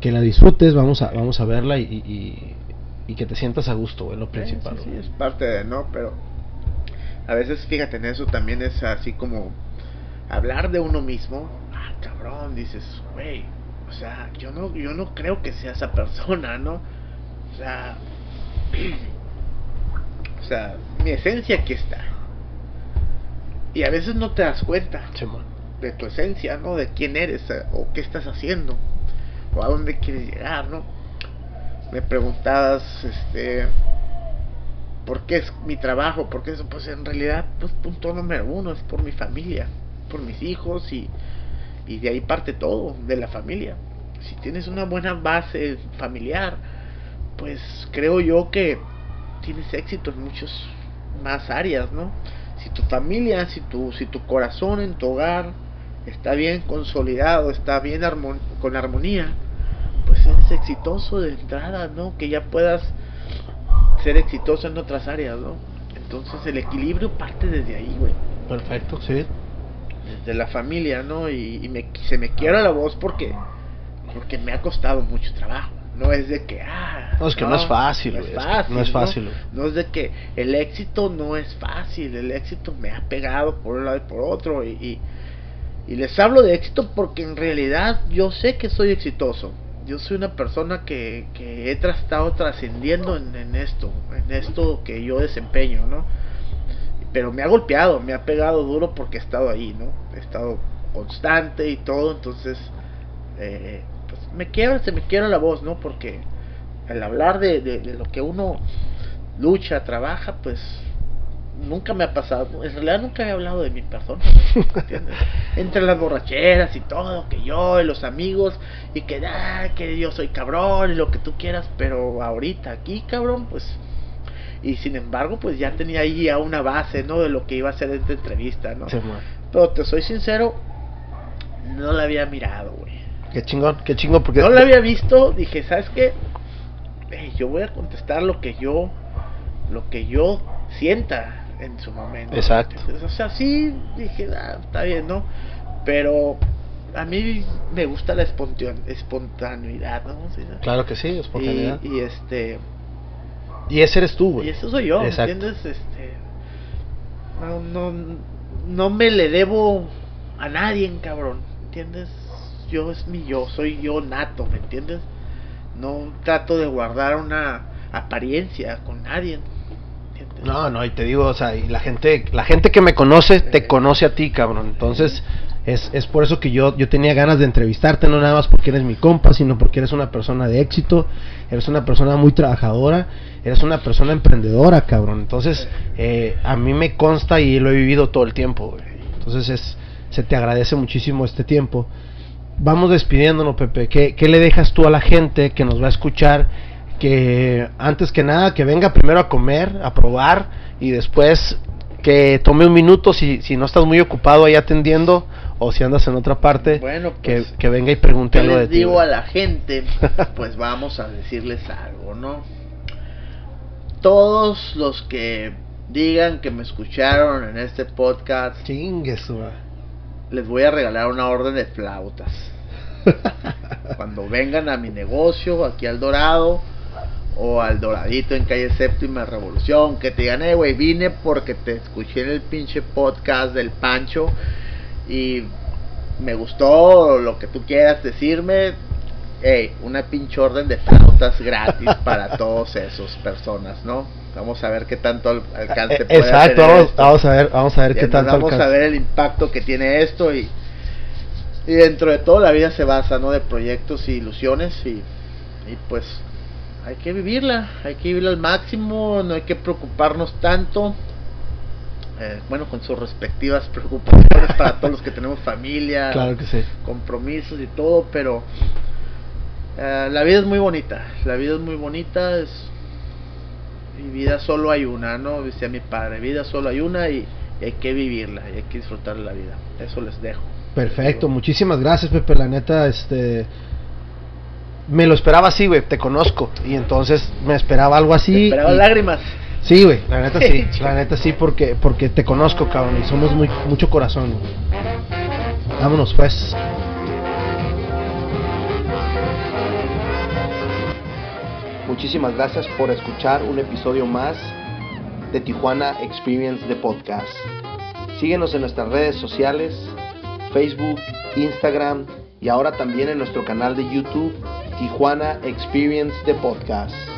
que la disfrutes, vamos a, vamos a verla y, y, que te sientas a gusto, es lo principal. Sí, es parte de, ¿no? Pero a veces, fíjate, en eso también es así como hablar de uno mismo. Ah, cabrón, dices, güey, o sea, yo no, yo no creo que sea esa persona, ¿no? O sea, o sea, mi esencia aquí está. Y a veces no te das cuenta de tu esencia, ¿no? De quién eres eh, o qué estás haciendo o a dónde quieres llegar, ¿no? Me preguntabas, este, ¿por qué es mi trabajo? Porque eso, pues en realidad, pues punto número uno es por mi familia, por mis hijos y y de ahí parte todo, de la familia. Si tienes una buena base familiar, pues creo yo que tienes éxito en muchas más áreas, ¿no? Si tu familia, si tu, si tu corazón en tu hogar está bien consolidado, está bien con armonía, pues eres exitoso de entrada, ¿no? Que ya puedas ser exitoso en otras áreas, ¿no? Entonces el equilibrio parte desde ahí, güey. Perfecto, sí de la familia, ¿no? Y, me, se me quiebra la voz porque, porque me ha costado mucho trabajo. No es de que, ah, no, es que no, es fácil, no es fácil, no es fácil. ¿no? es de que el éxito no es fácil, el éxito me ha pegado por un lado y por otro. Y, y, les hablo de éxito porque en realidad yo sé que soy exitoso. Yo soy una persona que, que he estado trascendiendo en, en esto, en esto que yo desempeño, ¿no? Pero me ha golpeado, me ha pegado duro porque he estado ahí, ¿no? He estado constante y todo, entonces eh, pues me quiebra, se me quiebra la voz, ¿no? Porque al hablar de, de, lo que uno lucha, trabaja, pues nunca me ha pasado, en realidad nunca he hablado de mi persona, ¿entiendes? Entre las borracheras y todo, que yo y los amigos, y que, ah, que yo soy cabrón y lo que tú quieras, pero ahorita aquí, cabrón, pues y sin embargo pues ya tenía ahí a una base no de lo que iba a ser esta entrevista no pero te soy sincero no la había mirado güey. Qué chingón qué chingón porque no la había visto dije sabes qué yo voy a contestar lo que yo lo que yo sienta en su momento. Exacto. O sea sí dije ah, está bien no pero a mí me gusta la espontaneidad, ¿no? Claro que sí, espontaneidad. Y, y este y ese eres tú, güey. Y eso soy yo, ¿entiendes? Este no, no no me le debo a nadie, cabrón, ¿entiendes? Yo es mi yo, soy yo nato, ¿me entiendes? No trato de guardar una apariencia con nadie. No, no, y te digo, o sea, y la gente, la gente que me conoce, te conoce a ti, cabrón. Entonces, es, es por eso que yo, yo tenía ganas de entrevistarte, no nada más porque eres mi compa, sino porque eres una persona de éxito, eres una persona muy trabajadora, eres una persona emprendedora, cabrón. Entonces, eh, a mí me consta y lo he vivido todo el tiempo, Entonces, es, se te agradece muchísimo este tiempo. Vamos despidiéndonos, Pepe. ¿Qué, ¿Qué le dejas tú a la gente que nos va a escuchar? Que antes que nada, que venga primero a comer, a probar y después que tome un minuto si, si no estás muy ocupado ahí atendiendo o si andas en otra parte, bueno, que, pues, que, venga y pregunte algo de ti. digo a la gente, pues vamos a decirles algo, ¿no? Todos los que digan que me escucharon en este podcast, Chingues, les voy a regalar una orden de flautas. Cuando vengan a mi negocio aquí al Dorado o al Doradito en calle Séptima Revolución, que te digan, eh, güey, vine porque te escuché en el pinche podcast del Pancho y me gustó lo que tú quieras decirme. Hey, una pinche orden de flautas gratis para todos esos personas, ¿no? Vamos a ver qué tanto alcance puede Exacto, vamos, vamos, a ver, vamos a ver qué tanto Vamos a ver el impacto que tiene esto y, y dentro de todo la vida se basa, ¿no? De proyectos y ilusiones y, y pues hay que vivirla, hay que vivirla al máximo, no hay que preocuparnos tanto eh, bueno, con sus respectivas preocupaciones para todos los que tenemos familia, claro que sí. compromisos y todo, pero eh, la vida es muy bonita, la vida es muy bonita, es y vida solo hay una, ¿no? Decía mi padre, vida solo hay una y, hay que vivirla, y hay que disfrutar la vida. Eso les dejo. Perfecto, muchísimas gracias, Pepe, la neta, este me lo esperaba así, güey, te conozco y entonces me esperaba algo así. esperaba lágrimas. Sí, güey, la neta sí, la neta sí, porque, porque te conozco, cabrón, y somos muy, mucho corazón. Vámonos, pues. Muchísimas gracias por escuchar un episodio más de Tijuana Experience de Podcast. Síguenos en nuestras redes sociales, Facebook, Instagram y ahora también en nuestro canal de YouTube, Tijuana Experience de Podcast.